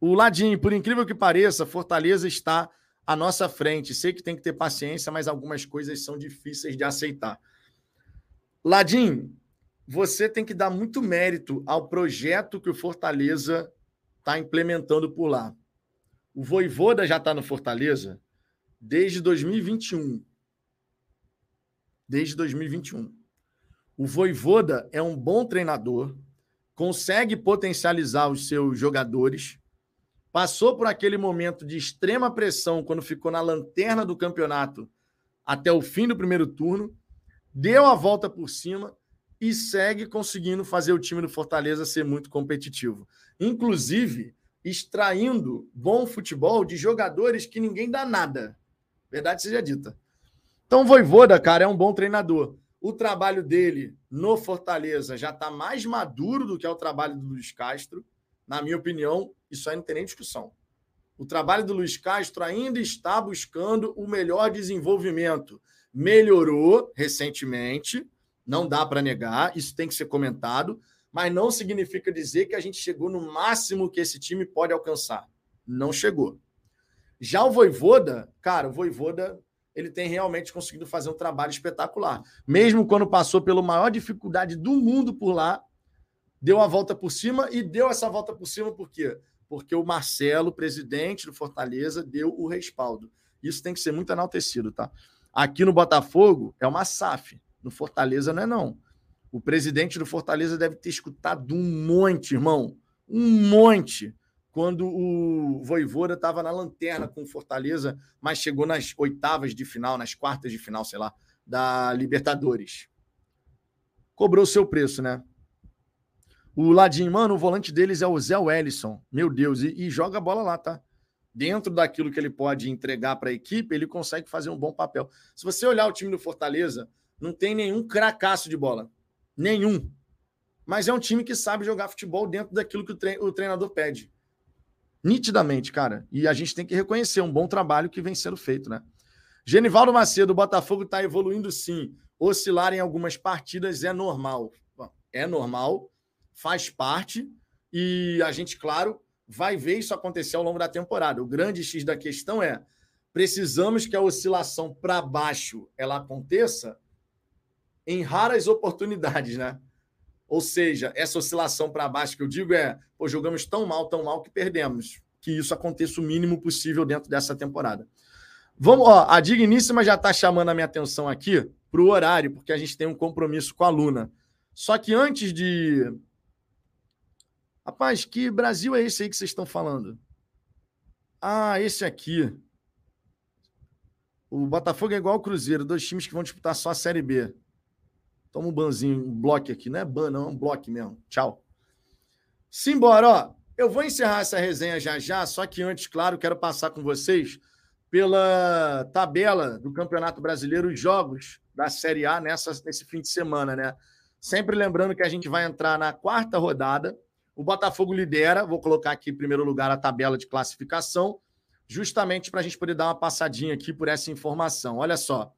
O Ladinho, por incrível que pareça, Fortaleza está à nossa frente. Sei que tem que ter paciência, mas algumas coisas são difíceis de aceitar. Ladim, você tem que dar muito mérito ao projeto que o Fortaleza está implementando por lá. O Voivoda já está no Fortaleza desde 2021. Desde 2021. O Voivoda é um bom treinador, consegue potencializar os seus jogadores passou por aquele momento de extrema pressão quando ficou na lanterna do campeonato até o fim do primeiro turno, deu a volta por cima e segue conseguindo fazer o time do Fortaleza ser muito competitivo. Inclusive, extraindo bom futebol de jogadores que ninguém dá nada. Verdade seja dita. Então, Voivoda, cara, é um bom treinador. O trabalho dele no Fortaleza já está mais maduro do que é o trabalho do Luiz Castro. Na minha opinião, isso aí não tem nem discussão. O trabalho do Luiz Castro ainda está buscando o melhor desenvolvimento. Melhorou recentemente, não dá para negar, isso tem que ser comentado, mas não significa dizer que a gente chegou no máximo que esse time pode alcançar. Não chegou. Já o Voivoda, cara, o Voivoda, ele tem realmente conseguido fazer um trabalho espetacular. Mesmo quando passou pela maior dificuldade do mundo por lá, deu a volta por cima e deu essa volta por cima por quê? porque o Marcelo, presidente do Fortaleza, deu o respaldo. Isso tem que ser muito enaltecido, tá? Aqui no Botafogo é uma SAF, no Fortaleza não é não. O presidente do Fortaleza deve ter escutado um monte, irmão, um monte, quando o Voivoda estava na lanterna com o Fortaleza, mas chegou nas oitavas de final, nas quartas de final, sei lá, da Libertadores. Cobrou o seu preço, né? O Ladinho, mano, o volante deles é o Zé Wellison. Meu Deus, e, e joga a bola lá, tá? Dentro daquilo que ele pode entregar para a equipe, ele consegue fazer um bom papel. Se você olhar o time do Fortaleza, não tem nenhum cracaço de bola. Nenhum. Mas é um time que sabe jogar futebol dentro daquilo que o treinador pede. Nitidamente, cara. E a gente tem que reconhecer um bom trabalho que vem sendo feito, né? Genivaldo Macedo, o Botafogo está evoluindo sim. Oscilar em algumas partidas é normal. É normal, faz parte e a gente, claro, vai ver isso acontecer ao longo da temporada. O grande X da questão é: precisamos que a oscilação para baixo ela aconteça em raras oportunidades, né? Ou seja, essa oscilação para baixo que eu digo é, pô, jogamos tão mal, tão mal que perdemos. Que isso aconteça o mínimo possível dentro dessa temporada. Vamos, ó, a Digníssima já está chamando a minha atenção aqui para o horário, porque a gente tem um compromisso com a Luna. Só que antes de Rapaz, que Brasil é esse aí que vocês estão falando? Ah, esse aqui. O Botafogo é igual ao Cruzeiro, dois times que vão disputar só a Série B. Toma um banzinho, um bloco aqui. Não é ban, não, é um bloco mesmo. Tchau. Simbora, ó. Eu vou encerrar essa resenha já já, só que antes, claro, quero passar com vocês pela tabela do Campeonato Brasileiro, os jogos da Série A nessa, nesse fim de semana, né? Sempre lembrando que a gente vai entrar na quarta rodada, o Botafogo lidera, vou colocar aqui em primeiro lugar a tabela de classificação, justamente para a gente poder dar uma passadinha aqui por essa informação. Olha só.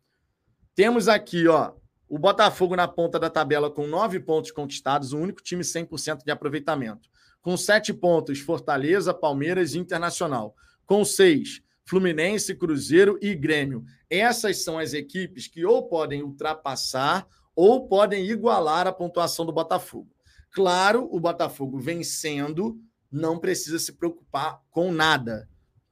Temos aqui, ó, o Botafogo na ponta da tabela com nove pontos conquistados, o único time 100% de aproveitamento. Com sete pontos, Fortaleza, Palmeiras e Internacional. Com seis, Fluminense, Cruzeiro e Grêmio. Essas são as equipes que ou podem ultrapassar ou podem igualar a pontuação do Botafogo. Claro, o Botafogo vencendo não precisa se preocupar com nada.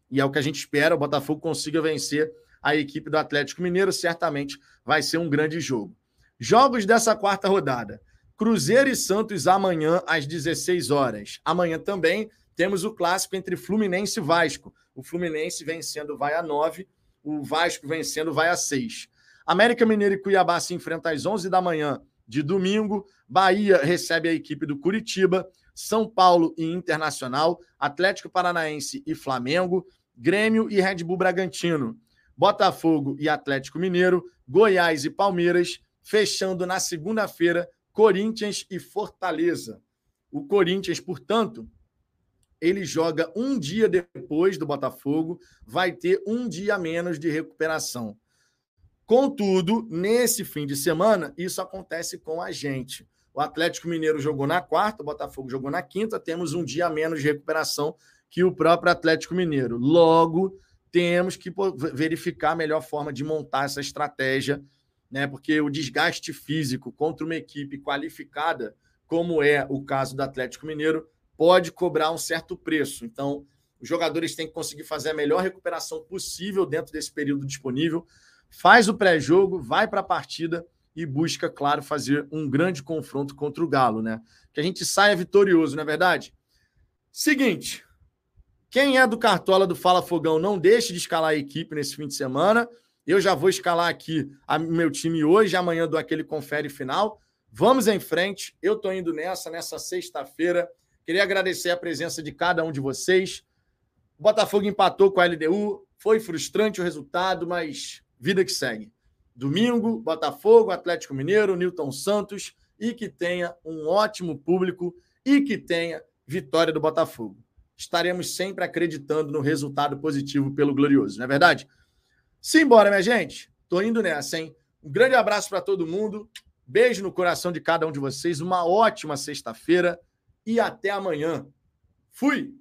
E é o que a gente espera, o Botafogo consiga vencer a equipe do Atlético Mineiro. Certamente vai ser um grande jogo. Jogos dessa quarta rodada. Cruzeiro e Santos amanhã às 16 horas. Amanhã também temos o clássico entre Fluminense e Vasco. O Fluminense vencendo vai a 9, o Vasco vencendo vai a 6. América Mineiro e Cuiabá se enfrentam às 11 da manhã de domingo. Bahia recebe a equipe do Curitiba. São Paulo e Internacional. Atlético Paranaense e Flamengo. Grêmio e Red Bull Bragantino. Botafogo e Atlético Mineiro. Goiás e Palmeiras. Fechando na segunda-feira, Corinthians e Fortaleza. O Corinthians, portanto, ele joga um dia depois do Botafogo, vai ter um dia menos de recuperação. Contudo, nesse fim de semana, isso acontece com a gente. O Atlético Mineiro jogou na quarta, o Botafogo jogou na quinta, temos um dia menos de recuperação que o próprio Atlético Mineiro. Logo, temos que verificar a melhor forma de montar essa estratégia, né? Porque o desgaste físico contra uma equipe qualificada, como é o caso do Atlético Mineiro, pode cobrar um certo preço. Então, os jogadores têm que conseguir fazer a melhor recuperação possível dentro desse período disponível faz o pré-jogo, vai para a partida e busca, claro, fazer um grande confronto contra o Galo, né? Que a gente saia vitorioso, não é verdade? Seguinte, quem é do Cartola do Fala Fogão, não deixe de escalar a equipe nesse fim de semana. Eu já vou escalar aqui o meu time hoje, amanhã dou aquele confere final. Vamos em frente. Eu estou indo nessa, nessa sexta-feira. Queria agradecer a presença de cada um de vocês. O Botafogo empatou com a LDU. Foi frustrante o resultado, mas vida que segue. Domingo, Botafogo, Atlético Mineiro, Newton Santos e que tenha um ótimo público e que tenha vitória do Botafogo. Estaremos sempre acreditando no resultado positivo pelo Glorioso, não é verdade? Simbora, minha gente. Tô indo nessa, hein? Um grande abraço para todo mundo. Beijo no coração de cada um de vocês. Uma ótima sexta-feira e até amanhã. Fui!